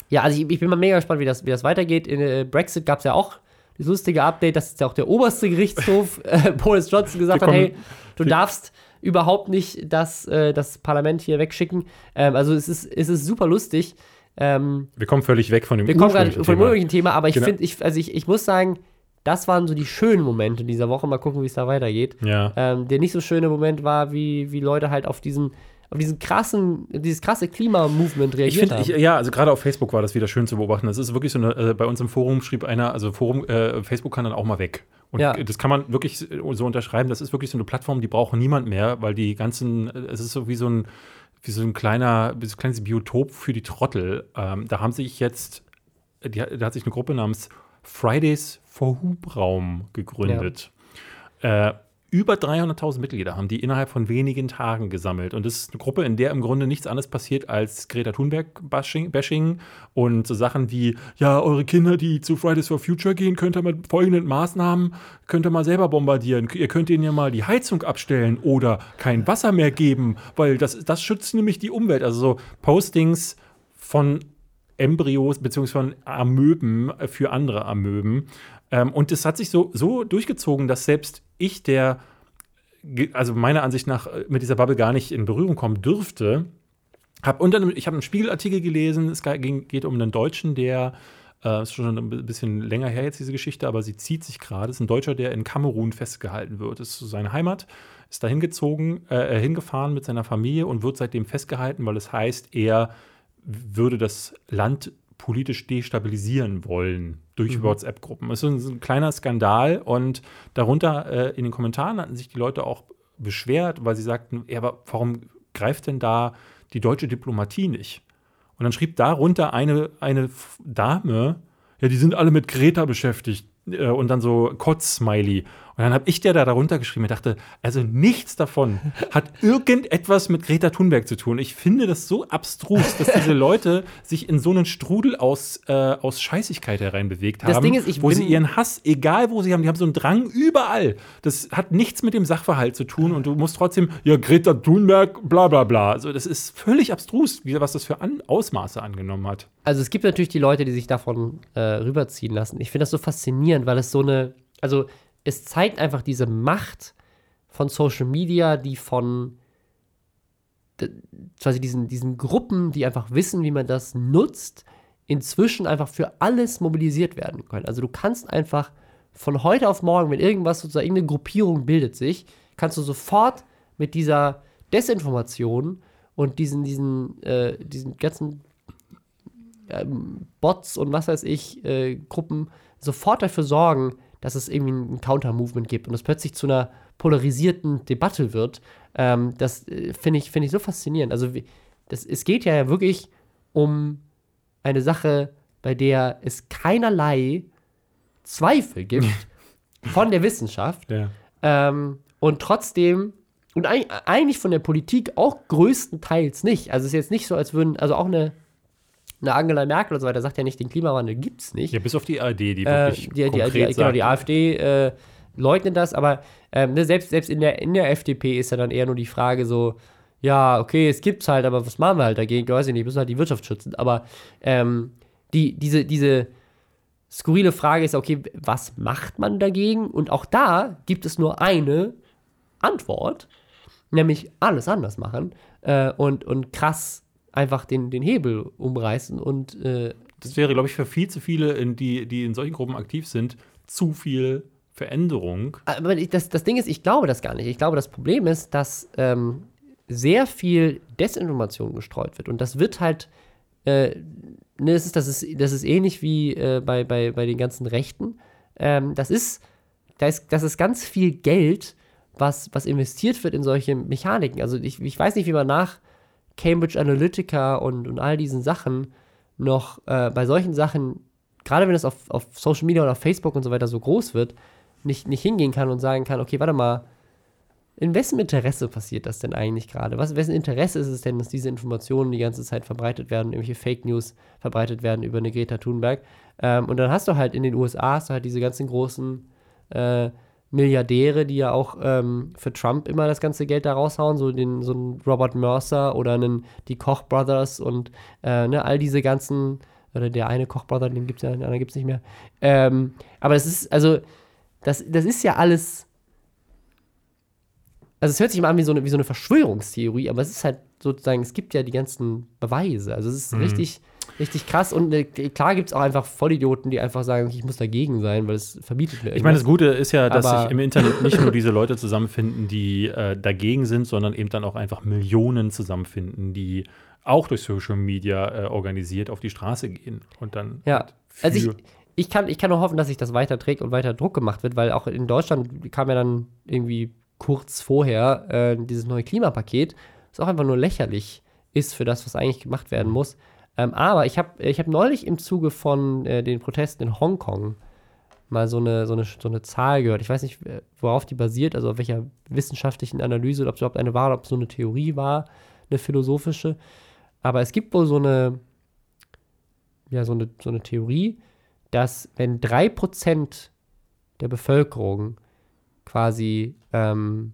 S2: Ja, also ich, ich bin mal mega gespannt, wie das, wie das weitergeht. In äh, Brexit gab es ja auch das lustige Update, dass jetzt ja auch der oberste Gerichtshof äh, Boris Johnson gesagt hat, hey, du darfst überhaupt nicht das, äh, das Parlament hier wegschicken. Ähm, also es ist, es ist super lustig. Ähm,
S1: Wir kommen völlig weg von dem
S2: wir kommen gerade von dem ursprünglichen Thema, aber ich
S1: Genau.
S2: finde, ich, also ich, ich muss sagen, das waren so die schönen Momente dieser Woche. Mal gucken, wie es da weitergeht.
S1: Ja.
S2: Ähm, der nicht so schöne Moment war, wie, wie Leute halt auf diesen, auf diesen krassen, dieses krasse Klima-Movement
S1: Ich
S2: reagiert
S1: finde,
S2: haben.
S1: ich, ja, also gerade auf Facebook war das wieder schön zu beobachten. Das ist wirklich so eine, äh, bei uns im Forum schrieb einer, also Forum, äh, Facebook kann dann auch mal weg. Und
S2: Ja.
S1: das kann man wirklich so unterschreiben. Das ist wirklich so eine Plattform, die braucht niemand mehr, weil die ganzen, äh, es ist so wie so ein, wie so ein kleiner, so ein kleines Biotop für die Trottel. Ähm, da haben sich jetzt, die, da hat sich eine Gruppe namens Fridays for Hubraum gegründet. Äh, über 300.000 Mitglieder haben die innerhalb von wenigen Tagen gesammelt. Und das ist eine Gruppe, in der im Grunde nichts anderes passiert als Greta Thunberg-Bashing Bashing und so Sachen wie, ja, eure Kinder, die zu Fridays for Future gehen, könnt ihr mit folgenden Maßnahmen, könnt ihr mal selber bombardieren. Ihr könnt ihnen ja mal die Heizung abstellen oder kein Wasser mehr geben, weil das, das schützt nämlich die Umwelt. Also so Postings von Embryos bzw. Amöben für andere Amöben. Ähm, und es hat sich so, so durchgezogen, dass selbst ich, der, also meiner Ansicht nach, äh, mit dieser Bubble gar nicht in Berührung kommen dürfte, hab unter einem, ich habe einen Spiegelartikel gelesen, es geht um einen Deutschen, der, äh, ist schon ein bisschen länger her jetzt diese Geschichte, aber sie zieht sich gerade, ist ein Deutscher, der in Kamerun festgehalten wird. Ist seine Heimat, ist da hingezogen, äh, hingefahren mit seiner Familie und wird seitdem festgehalten, weil es heißt, er würde das Land politisch destabilisieren wollen durch WhatsApp-Gruppen. Es ist ein, kleiner Skandal und darunter äh, in den Kommentaren hatten sich die Leute auch beschwert, weil sie sagten, ja, aber warum greift denn da die deutsche Diplomatie nicht? Und dann schrieb darunter eine, eine Dame, ja, die sind alle mit Greta beschäftigt äh, und dann so Kotz-Smiley. Und dann habe ich der da darunter geschrieben und dachte, also nichts davon hat irgendetwas mit Greta Thunberg zu tun. Ich finde das so abstrus, dass diese Leute sich in so einen Strudel aus, äh, aus Scheißigkeit hereinbewegt haben,
S2: Das Ding ist, ich
S1: wo sie ihren Hass, egal wo sie haben, die haben so einen Drang überall. Das hat nichts mit dem Sachverhalt zu tun und du musst trotzdem, ja, Greta Thunberg, bla bla bla. Also das ist völlig abstrus, was das für An Ausmaße angenommen hat.
S2: Also es gibt natürlich die Leute, die sich davon äh, rüberziehen lassen. Ich finde das so faszinierend, weil es so eine, also es zeigt einfach diese Macht von Social Media, die von quasi diesen, diesen Gruppen, die einfach wissen, wie man das nutzt, inzwischen einfach für alles mobilisiert werden können. Also du kannst einfach von heute auf morgen, wenn irgendwas sozusagen, irgendeine Gruppierung bildet sich, kannst du sofort mit dieser Desinformation und diesen, diesen, äh, diesen ganzen ähm, Bots und was weiß ich, äh, Gruppen sofort dafür sorgen, dass es irgendwie ein Counter-Movement gibt und es plötzlich zu einer polarisierten Debatte wird. Ähm, das äh, finde ich, find ich so faszinierend. Also das, es geht ja wirklich um eine Sache, bei der es keinerlei Zweifel gibt von der Wissenschaft.
S1: Ja.
S2: Ähm, und trotzdem, und eig- eigentlich von der Politik auch größtenteils nicht. Also es ist jetzt nicht so, als würden, also auch eine, eine Angela Merkel und so weiter sagt ja nicht, den Klimawandel gibt es nicht.
S1: ja, bis auf die ARD, die
S2: Äh,
S1: wirklich
S2: die, die, die,
S1: konkret
S2: genau,
S1: sagt,
S2: die AfD äh, leugnet das, aber ähm, ne, selbst, selbst in, der, in der FDP ist ja dann eher nur die Frage so, ja, okay, es gibt's halt, aber was machen wir halt dagegen? Ich weiß ich nicht, wir müssen halt die Wirtschaft schützen. Aber ähm, die, diese, diese skurrile Frage ist, okay, was macht man dagegen? Und auch da gibt es nur eine Antwort, nämlich alles anders machen äh, und, und krass einfach den, den Hebel umreißen und äh,
S1: das wäre, glaube ich, für viel zu viele, in die, die in solchen Gruppen aktiv sind, zu viel Veränderung.
S2: Aber ich- das, das Ding ist, ich glaube das gar nicht. Ich glaube, das Problem ist, dass ähm, sehr viel Desinformation gestreut wird. Und das wird halt, äh, ne, das, ist, das, ist, das ist ähnlich wie äh, bei, bei, bei den ganzen Rechten. Ähm, das, ist, da ist, das ist ganz viel Geld, was, was investiert wird in solche Mechaniken. Also ich, ich weiß nicht, wie man nach Cambridge Analytica und, und all diesen Sachen noch äh, bei solchen Sachen, gerade wenn es auf, auf Social Media oder auf Facebook und so weiter so groß wird, nicht, nicht hingehen kann und sagen kann, okay, warte mal, in wessen Interesse passiert das denn eigentlich gerade? Was, wessen Interesse ist es denn, dass diese Informationen die ganze Zeit verbreitet werden, irgendwelche Fake News verbreitet werden über eine Greta Thunberg? Ähm, und dann hast du halt in den USA hast du halt diese ganzen großen äh, Milliardäre, die ja auch ähm, für Trump immer das ganze Geld da raushauen, so den so einen Robert Mercer oder einen, die Koch Brothers und äh, ne, all diese ganzen, oder der eine Koch Brother, den gibt es ja, den anderen gibt es nicht mehr. Ähm, aber es ist, also, das, das ist ja alles. Also es hört sich immer an wie so, eine, wie so eine Verschwörungstheorie, aber es ist halt sozusagen, es gibt ja die ganzen Beweise. Also es ist richtig, richtig krass und äh, klar gibt es auch einfach Vollidioten, die einfach sagen, ich muss dagegen sein, weil es verbietet mir
S1: Ich meine, das
S2: irgendwas.
S1: Gute ist ja, dass sich im Internet nicht nur diese Leute zusammenfinden, die äh, dagegen sind, sondern eben dann auch einfach Millionen zusammenfinden, die auch durch Social Media äh, organisiert auf die Straße gehen und dann
S2: Ja,
S1: halt
S2: also ich, ich, kann, ich kann nur hoffen, dass sich das weiter trägt und weiter Druck gemacht wird, weil auch in Deutschland kam ja dann irgendwie kurz vorher äh, dieses neue Klimapaket, das auch einfach nur lächerlich ist für das, was eigentlich gemacht werden muss. Ähm, aber ich habe ich hab neulich im Zuge von äh, den Protesten in Hongkong mal so eine, so, eine, so eine Zahl gehört. Ich weiß nicht, äh, worauf die basiert, also auf welcher wissenschaftlichen Analyse, ob es überhaupt eine war, oder ob es so eine Theorie war, eine philosophische. Aber es gibt wohl so eine, ja, so eine, so eine Theorie, dass wenn 3% der Bevölkerung quasi ähm,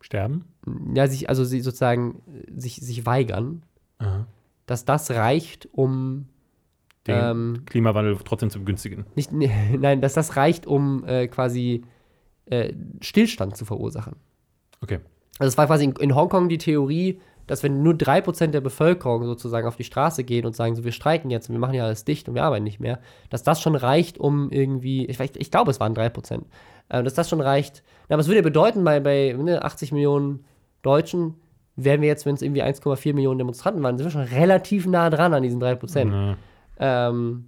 S1: sterben.
S2: ja, sich, also sie sozusagen sich, sich weigern,
S1: Aha.
S2: Dass das reicht, um
S1: Den
S2: ähm,
S1: Klimawandel trotzdem zu begünstigen.
S2: nicht, nein, dass das reicht, um äh, quasi äh, Stillstand zu verursachen.
S1: Okay.
S2: Also es war quasi in, in Hongkong die Theorie, dass wenn nur 3% der Bevölkerung sozusagen auf die Straße gehen und sagen, so wir streiken jetzt und wir machen ja alles dicht und wir arbeiten nicht mehr, dass das schon reicht, um irgendwie, ich, ich glaube, es waren 3%, äh, dass das schon reicht. Na, aber es würde ja bedeuten, bei, bei ne, 80 Millionen Deutschen wären wir jetzt, wenn es irgendwie 1,4 Millionen Demonstranten waren, sind wir schon relativ nah dran an diesen 3%.
S1: Na.
S2: Ähm,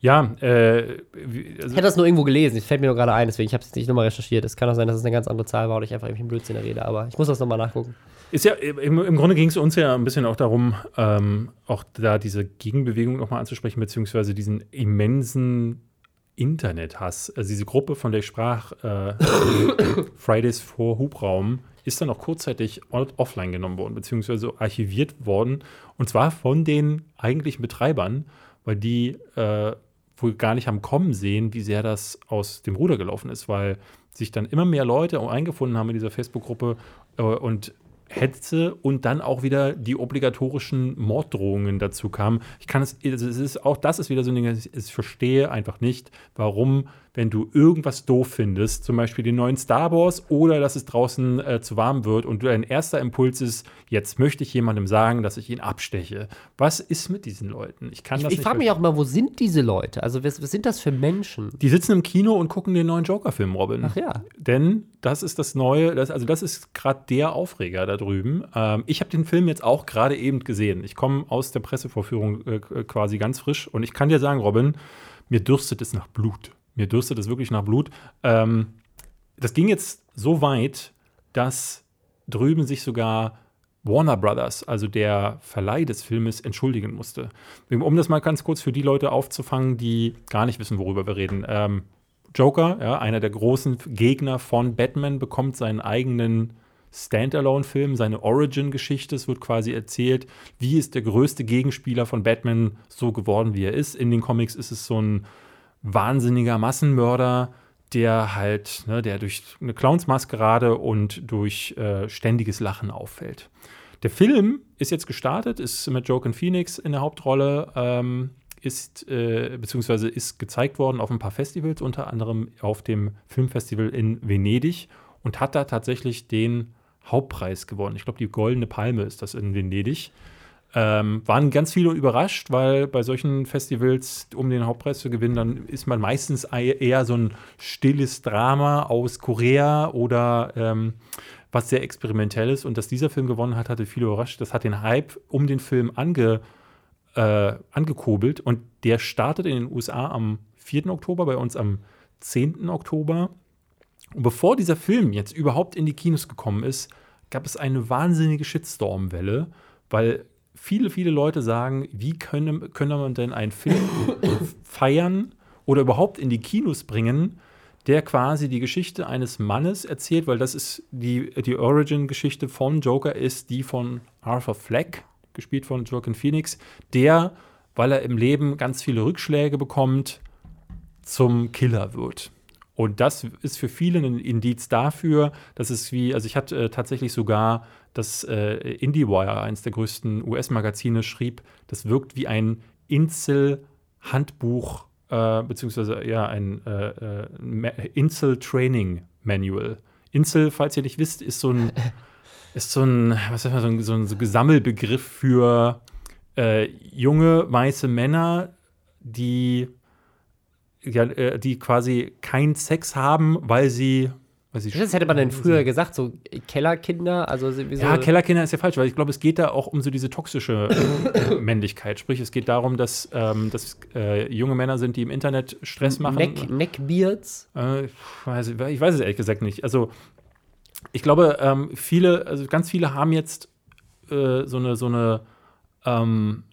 S1: Ja, äh, wie- also,
S2: ich hätte das nur irgendwo gelesen, es fällt mir nur gerade ein, deswegen ich habe es nicht nochmal recherchiert. Es kann auch sein, dass es eine ganz andere Zahl war oder ich einfach irgendwie Blödsinn rede, aber ich muss das nochmal nachgucken.
S1: Ist ja, im, im Grunde ging es uns ja ein bisschen auch darum, ähm, auch da diese Gegenbewegung nochmal anzusprechen, beziehungsweise diesen immensen Internethass. Also diese Gruppe, von der ich sprach, äh, Fridays for Hubraum, ist dann auch kurzzeitig offline genommen worden, beziehungsweise archiviert worden. Und zwar von den eigentlichen Betreibern, weil die äh, wohl gar nicht haben kommen sehen, wie sehr das aus dem Ruder gelaufen ist, weil sich dann immer mehr Leute eingefunden haben in dieser Facebook-Gruppe äh, und Hetze und dann auch wieder die obligatorischen Morddrohungen dazu kamen. Ich kann es, also es ist auch das ist wieder so ein Ding, ich verstehe einfach nicht, warum, wenn du irgendwas doof findest, zum Beispiel den neuen Star Wars oder dass es draußen äh, zu warm wird und dein erster Impuls ist, jetzt möchte ich jemandem sagen, dass ich ihn absteche. Was ist mit diesen Leuten? Ich kann
S2: Ich,
S1: das
S2: ich frage mich auch immer, wo sind diese Leute? Also, was, was sind das für Menschen?
S1: Die sitzen im Kino und gucken den neuen Joker-Film, Robin.
S2: Ach ja.
S1: Denn das ist das Neue, das, also das ist gerade der Aufreger da drüben. Ähm, ich habe den Film jetzt auch gerade eben gesehen. Ich komme aus der Pressevorführung äh, quasi ganz frisch und ich kann dir sagen, Robin, mir dürstet es nach Blut. Mir dürstet es wirklich nach Blut. Ähm, das ging jetzt so weit, dass drüben sich sogar Warner Brothers, also der Verleih des Filmes, entschuldigen musste. Um das mal ganz kurz für die Leute aufzufangen, die gar nicht wissen, worüber wir reden. Ähm, Joker, ja, einer der großen Gegner von Batman, bekommt seinen eigenen Standalone-Film, seine Origin-Geschichte. Es wird quasi erzählt, wie ist der größte Gegenspieler von Batman so geworden, wie er ist. In den Comics ist es so ein wahnsinniger Massenmörder, der halt, ne, der durch eine Clownsmaskerade und durch äh, ständiges Lachen auffällt. Der Film ist jetzt gestartet, ist mit Joaquin Phoenix in der Hauptrolle, ähm, ist äh, beziehungsweise ist gezeigt worden auf ein paar Festivals, unter anderem auf dem Filmfestival in Venedig und hat da tatsächlich den Hauptpreis gewonnen. Ich glaube, die Goldene Palme ist das in Venedig. Ähm, waren ganz viele überrascht, weil bei solchen Festivals, um den Hauptpreis zu gewinnen, dann ist man meistens eher so ein stilles Drama aus Korea oder ähm, was sehr experimentell ist. Und dass dieser Film gewonnen hat, hatte viele überrascht. Das hat den Hype um den Film ange, äh, angekurbelt. Und der startet in den USA am 4. Oktober, bei uns am 10. Oktober. Und bevor dieser Film jetzt überhaupt in die Kinos gekommen ist, gab es eine wahnsinnige Shitstorm-Welle, weil viele, viele Leute sagen, wie können, können man denn einen Film feiern oder überhaupt in die Kinos bringen, der quasi die Geschichte eines Mannes erzählt, weil das ist die, die Origin-Geschichte von Joker ist die von Arthur Fleck, gespielt von Joaquin Phoenix, der, weil er im Leben ganz viele Rückschläge bekommt, zum Killer wird. Und das ist für viele ein Indiz dafür, dass es wie, also ich hatte äh, tatsächlich sogar das äh, IndieWire, eines der größten US-Magazine, schrieb, das wirkt wie ein Insel-Handbuch, äh, beziehungsweise ja, ein äh, äh Insel-Training-Manual. Insel, falls ihr nicht wisst, ist so ein, ist so ein, was sagt man, so ein, so ein so Gesammelbegriff für äh, junge, weiße Männer, die ja, äh, die quasi keinen Sex haben, weil sie.
S2: Das hätte man denn früher gesagt, so Kellerkinder, also wie so
S1: Ja, Kellerkinder ist ja falsch, weil ich glaube, es geht da auch um so diese toxische äh, Männlichkeit. Sprich, es geht darum, dass das ähm, äh, junge Männer sind, die im Internet Stress machen.
S2: Neck, Neckbeards.
S1: Äh, ich, weiß, ich weiß es ehrlich gesagt nicht. Also, ich glaube, ähm, viele, also ganz viele haben jetzt äh, so eine, so eine ähm,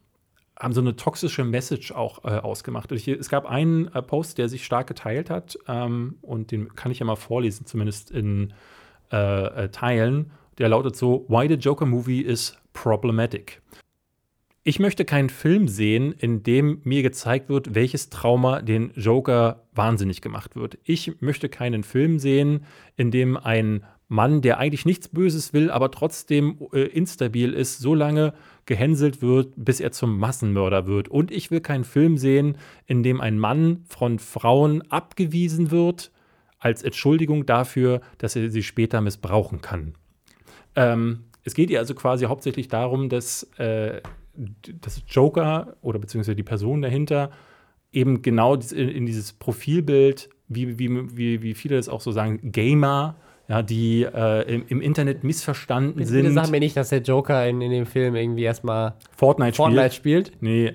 S1: haben so eine toxische Message auch äh, ausgemacht. Ich, es gab einen äh, Post, der sich stark geteilt hat ähm, und den kann ich ja mal vorlesen, zumindest in äh, äh Teilen. Der lautet so: Why the Joker Movie is problematic. Ich möchte keinen Film sehen, in dem mir gezeigt wird, welches Trauma den Joker wahnsinnig gemacht wird. Ich möchte keinen Film sehen, in dem ein Mann, der eigentlich nichts Böses will, aber trotzdem äh, instabil ist, so lange gehänselt wird, bis er zum Massenmörder wird. Und ich will keinen Film sehen, in dem ein Mann von Frauen abgewiesen wird, als Entschuldigung dafür, dass er sie später missbrauchen kann. Ähm, es geht ihr also quasi hauptsächlich darum, dass, äh, dass Joker oder beziehungsweise die Person dahinter eben genau in dieses Profilbild, wie, wie, wie, wie viele das auch so sagen, Gamer ja, die äh, im, im, Internet missverstanden
S2: bitte,
S1: sind.
S2: Bitte sag mir nicht, dass der Joker in, in dem Film irgendwie erstmal
S1: Fortnite,
S2: Fortnite spielt.
S1: spielt. Nee.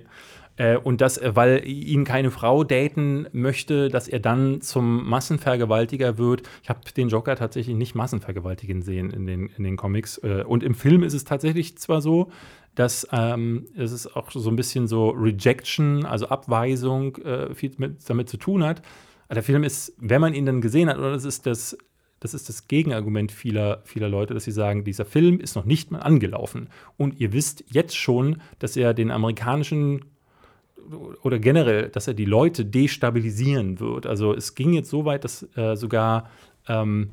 S1: Äh, und das, äh, weil ihn keine Frau daten möchte, dass er dann zum Massenvergewaltiger wird. Ich habe den Joker tatsächlich nicht massenvergewaltigen sehen in den, in den Comics. Äh, und im Film ist es tatsächlich zwar so, dass ähm, es ist auch so ein bisschen so Rejection, also Abweisung, äh, viel mit, damit zu tun hat. Der Film ist, wenn man ihn dann gesehen hat, oder das ist das das ist das Gegenargument vieler, vieler Leute, dass sie sagen, dieser Film ist noch nicht mal angelaufen. Und ihr wisst jetzt schon, dass er den amerikanischen oder generell, dass er die Leute destabilisieren wird. Also es ging jetzt so weit, dass äh, sogar ähm,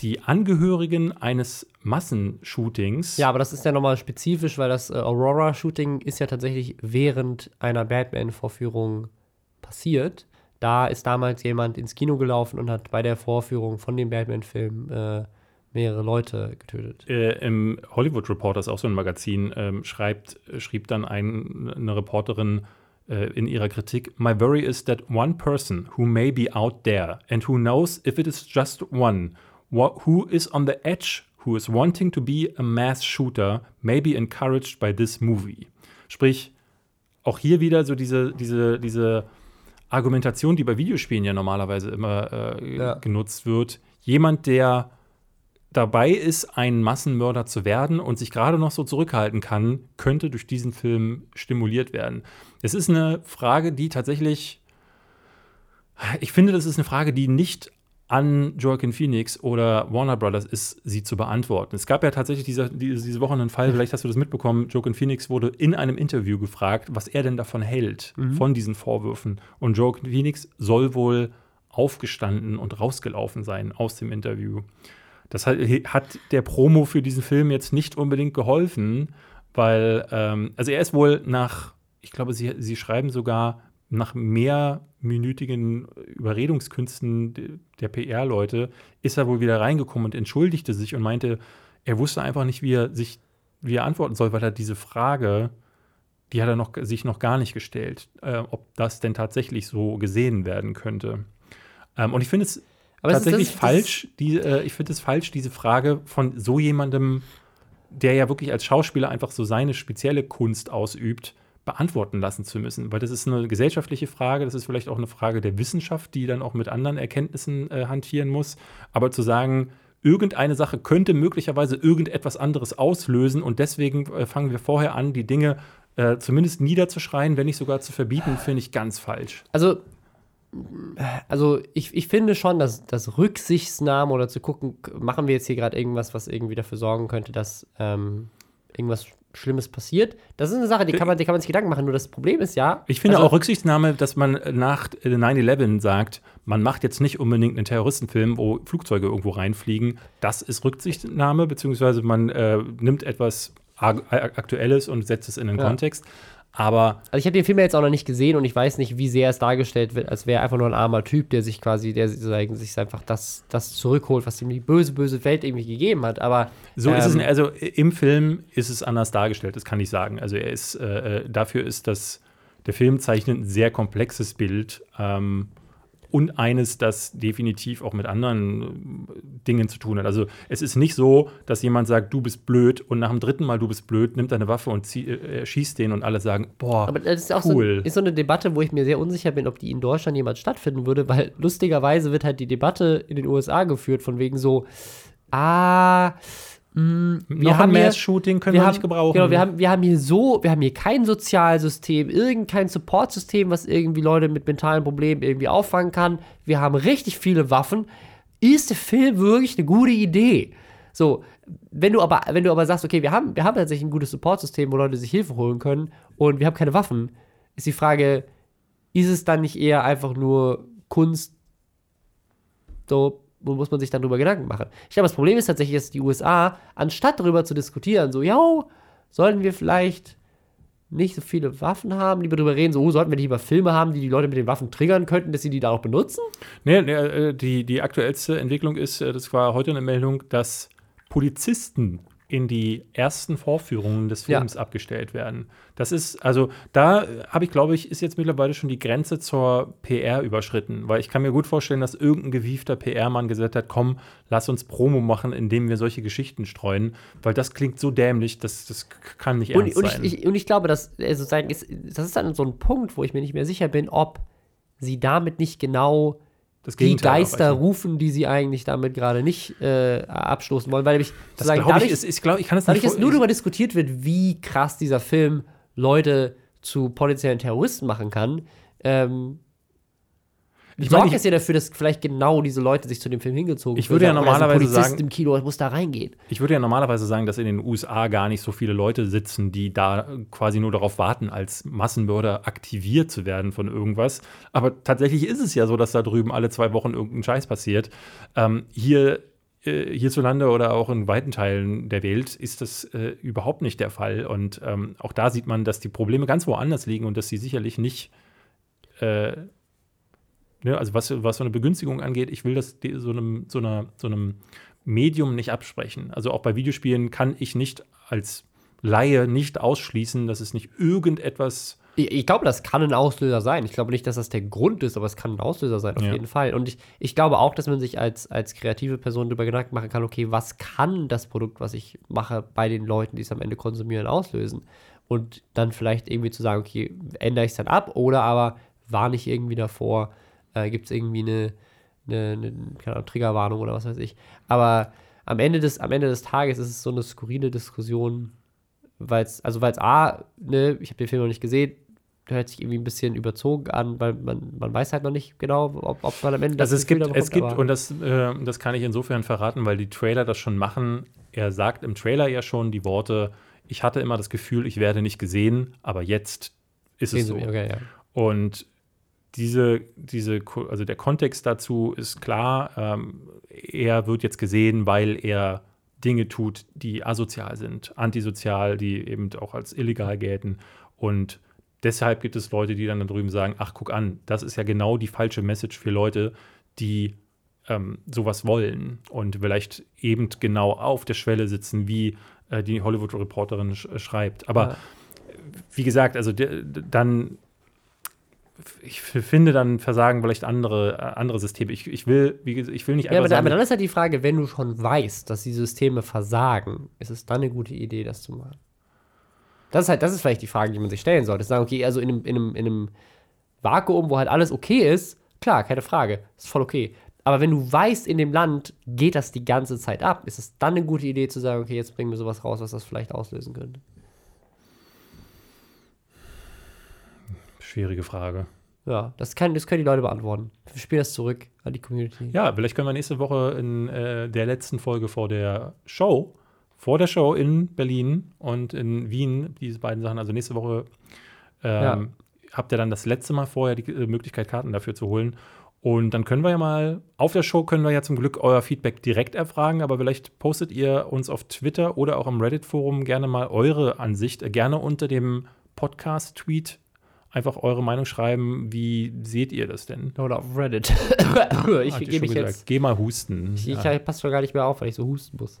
S1: die Angehörigen eines Massenshootings.
S2: Ja, aber das ist ja nochmal spezifisch, weil das äh, Aurora-Shooting ist ja tatsächlich während einer Batman-Vorführung passiert. Da ist damals jemand ins Kino gelaufen und hat bei der Vorführung von dem Batman-Film äh, mehrere Leute getötet.
S1: Äh, Im Hollywood Reporter ist auch so ein Magazin, ähm, schreibt, schrieb dann ein, eine Reporterin äh, in ihrer Kritik: My worry is that one person who may be out there and who knows if it is just one, who is on the edge, who is wanting to be a mass shooter, may be encouraged by this movie. Sprich, auch hier wieder so diese, diese, diese Argumentation, die bei Videospielen ja normalerweise immer äh,
S2: Ja.
S1: genutzt wird. Jemand, der dabei ist, ein Massenmörder zu werden und sich gerade noch so zurückhalten kann, könnte durch diesen Film stimuliert werden. Es ist eine Frage, die tatsächlich, ich finde, das ist eine Frage, die nicht an Joaquin Phoenix oder Warner Brothers ist, sie zu beantworten. Es gab ja tatsächlich diese, diese, Woche einen Fall, vielleicht hast du das mitbekommen, Joaquin Phoenix wurde in einem Interview gefragt, was er denn davon hält, von diesen Vorwürfen. Und Joaquin Phoenix soll wohl aufgestanden und rausgelaufen sein aus dem Interview. Das hat, hat der Promo für diesen Film jetzt nicht unbedingt geholfen, weil, ähm, also er ist wohl nach, ich glaube, sie, sie schreiben sogar nach mehrminütigen Überredungskünsten de- der PR-Leute, ist er wohl wieder reingekommen und entschuldigte sich und meinte, er wusste einfach nicht, wie er sich, wie er antworten soll, weil er diese Frage, die hat er noch, sich noch gar nicht gestellt, äh, ob das denn tatsächlich so gesehen werden könnte. Ähm, und ich finde es
S2: Aber das
S1: tatsächlich
S2: das
S1: falsch, die, äh, ich finde es falsch, diese Frage von so jemandem, der ja wirklich als Schauspieler einfach so seine spezielle Kunst ausübt, beantworten lassen zu müssen. Weil das ist eine gesellschaftliche Frage, das ist vielleicht auch eine Frage der Wissenschaft, die dann auch mit anderen Erkenntnissen äh, hantieren muss. Aber zu sagen, irgendeine Sache könnte möglicherweise irgendetwas anderes auslösen und deswegen äh, fangen wir vorher an, die Dinge äh, zumindest niederzuschreien, wenn nicht sogar zu verbieten, finde ich ganz falsch.
S2: Also, also ich, ich finde schon, dass, dass Rücksichtsnahme oder zu gucken, machen wir jetzt hier gerade irgendwas, was irgendwie dafür sorgen könnte, dass ähm, irgendwas Schlimmes passiert. Das ist eine Sache, die kann man, die kann man sich Gedanken machen. Nur das Problem ist ja.
S1: Ich finde
S2: also,
S1: auch Rücksichtnahme, dass man nach äh, 9-11 sagt, man macht jetzt nicht unbedingt einen Terroristenfilm, wo Flugzeuge irgendwo reinfliegen. Das ist Rücksichtnahme, beziehungsweise man äh, nimmt etwas äh, Aktuelles und setzt es in den
S2: Ja.
S1: Kontext. Aber
S2: Also ich habe den Film ja jetzt auch noch nicht gesehen und ich weiß nicht, wie sehr es dargestellt wird, als wäre er einfach nur ein armer Typ, der sich quasi, der sich einfach das, das zurückholt, was ihm die böse, böse Welt irgendwie gegeben hat. Aber
S1: so ist es,
S2: ähm,
S1: also im Film ist es anders dargestellt, das kann ich sagen. Also er ist, äh, äh, dafür ist das, der Film zeichnet ein sehr komplexes Bild ähm, und eines, das definitiv auch mit anderen äh, Dingen zu tun hat. Also es ist nicht so, dass jemand sagt, du bist blöd und nach dem dritten Mal, du bist blöd, nimmt eine Waffe und zieh, äh, schießt den und alle sagen, boah,
S2: Aber das ist auch
S1: cool.
S2: so, ist so eine Debatte, wo ich mir sehr unsicher bin, ob die in Deutschland jemals stattfinden würde, weil lustigerweise wird halt die Debatte in den USA geführt, von wegen so, ah, mh, wir
S1: noch
S2: haben
S1: ein
S2: hier,
S1: Mass-Shooting können
S2: wir haben,
S1: nicht gebrauchen.
S2: Genau, wir haben, wir haben hier so, wir haben hier kein Sozialsystem, irgendein Supportsystem, was irgendwie Leute mit mentalen Problemen irgendwie auffangen kann. Wir haben richtig viele Waffen. Ist der Film wirklich eine gute Idee? So, wenn du aber, wenn du aber sagst, okay, wir haben, wir haben tatsächlich ein gutes Supportsystem, wo Leute sich Hilfe holen können und wir haben keine Waffen, ist die Frage, ist es dann nicht eher einfach nur Kunst, so, muss man sich dann drüber Gedanken machen? Ich glaube, das Problem ist tatsächlich, dass die USA, anstatt darüber zu diskutieren, so, ja, sollten wir vielleicht nicht so viele Waffen haben, lieber darüber reden, so, oh, sollten wir lieber Filme haben, die die Leute mit den Waffen triggern könnten, dass sie die da auch benutzen?
S1: Nee, nee, äh, die, die aktuellste Entwicklung ist, äh, das war heute eine Meldung, dass Polizisten in die ersten Vorführungen des
S2: Ja.
S1: Films abgestellt werden. Das ist, also da äh, habe ich, glaube ich, ist jetzt mittlerweile schon die Grenze zur PR überschritten, weil ich kann mir gut vorstellen, dass irgendein gewiefter PR-Mann gesagt hat, komm, lass uns Promo machen, indem wir solche Geschichten streuen, weil das klingt so dämlich, das, das kann nicht
S2: Und,
S1: ernst
S2: und, ich,
S1: sein.
S2: ich, und ich glaube, dass sozusagen ist, das ist dann so ein Punkt, wo ich mir nicht mehr sicher bin, ob sie damit nicht genau die Geister rufen, die sie eigentlich damit gerade nicht äh, abstoßen wollen, weil nämlich
S1: Das
S2: sozusagen
S1: glaube ich,
S2: dadurch,
S1: ist, ich, glaub, ich kann das
S2: dadurch,
S1: nicht
S2: dass nur darüber diskutiert wird, wie krass dieser Film Leute zu potenziellen Terroristen machen kann, ähm,
S1: Ich ich-
S2: es ja dafür, dass vielleicht genau diese Leute sich zu dem Film hingezogen
S1: Ich würde ja normalerweise
S2: Polizist
S1: sagen-
S2: im Kino muss da reingehen.
S1: Ich würde ja normalerweise sagen, dass in den USA gar nicht so viele Leute sitzen, die da quasi nur darauf warten, als Massenmörder aktiviert zu werden von irgendwas. Aber tatsächlich ist es ja so, dass da drüben alle zwei Wochen irgendein Scheiß passiert. Ähm, hier äh, hierzulande oder auch in weiten Teilen der Welt ist das äh, überhaupt nicht der Fall. Und ähm, auch da sieht man, dass die Probleme ganz woanders liegen und dass sie sicherlich nicht äh, ne, also was, was so eine Begünstigung angeht, ich will das so einem, so, einer, so einem Medium nicht absprechen. Also auch bei Videospielen kann ich nicht als Laie nicht ausschließen, dass es nicht irgendetwas
S2: ich, ich, glaube, das kann ein Auslöser sein. Ich glaube nicht, dass das der Grund ist, aber es kann ein Auslöser sein, auf ja. jeden Fall. Und ich, ich glaube auch, dass man sich als, als kreative Person darüber Gedanken machen kann, okay, was kann das Produkt, was ich mache, bei den Leuten, die es am Ende konsumieren, auslösen? Und dann vielleicht irgendwie zu sagen, okay, ändere ich es dann ab oder aber warne ich irgendwie davor, äh, gibt es irgendwie eine, eine, eine keine Ahnung, Triggerwarnung oder was weiß ich. Aber am Ende des, am Ende des Tages ist es so eine skurrile Diskussion, weil es, also weil es A, ne, ich habe den Film noch nicht gesehen, hört sich irgendwie ein bisschen überzogen an, weil man, man weiß halt noch nicht genau, ob, ob man am Ende
S1: das Also es gibt, bekommt, es gibt, und das, äh, das kann ich insofern verraten, weil die Trailer das schon machen. Er sagt im Trailer ja schon die Worte, ich hatte immer das Gefühl, ich werde nicht gesehen, aber jetzt ist es so. Okay, ja. Und diese, diese, also der Kontext dazu ist klar, ähm, er wird jetzt gesehen, weil er Dinge tut, die asozial sind, antisozial, die eben auch als illegal gelten. Und deshalb gibt es Leute, die dann da drüben sagen, ach, guck an, das ist ja genau die falsche Message für Leute, die ähm, sowas wollen und vielleicht eben genau auf der Schwelle sitzen, wie äh, die Hollywood-Reporterin sch schreibt. Aber ja. wie gesagt, also dann ich finde dann versagen vielleicht andere, äh, andere Systeme. Ich, ich, will, wie, ich will nicht
S2: einfach. Ja, aber, sagen, aber dann ist halt die Frage, wenn du schon weißt, dass die Systeme versagen, ist es dann eine gute Idee, das zu machen? Das ist halt, das ist vielleicht die Frage, die man sich stellen sollte. Sagen, okay, also in einem, in einem, in einem Vakuum, wo halt alles okay ist, klar, keine Frage, ist voll okay. Aber wenn du weißt, in dem Land geht das die ganze Zeit ab, ist es dann eine gute Idee zu sagen, okay, jetzt bringen wir sowas raus, was das vielleicht auslösen könnte?
S1: Schwierige Frage.
S2: Ja, das, kann, das können die Leute beantworten. Ich spiele das zurück an die Community.
S1: Ja, vielleicht können wir nächste Woche in äh, der letzten Folge vor der Show, vor der Show in Berlin und in Wien, diese beiden Sachen, also nächste Woche ähm, ja. habt ihr dann das letzte Mal vorher die äh, Möglichkeit, Karten dafür zu holen. Und dann können wir ja mal, auf der Show können wir ja zum Glück euer Feedback direkt erfragen, aber vielleicht postet ihr uns auf Twitter oder auch im Reddit-Forum gerne mal eure Ansicht, äh, gerne unter dem Podcast-Tweet einfach eure Meinung schreiben. Wie seht ihr das denn?
S2: Oder auf Reddit.
S1: ich gebe mich jetzt. Geh mal husten.
S2: Ich, ja. ich passe schon gar nicht mehr auf, weil ich so husten muss.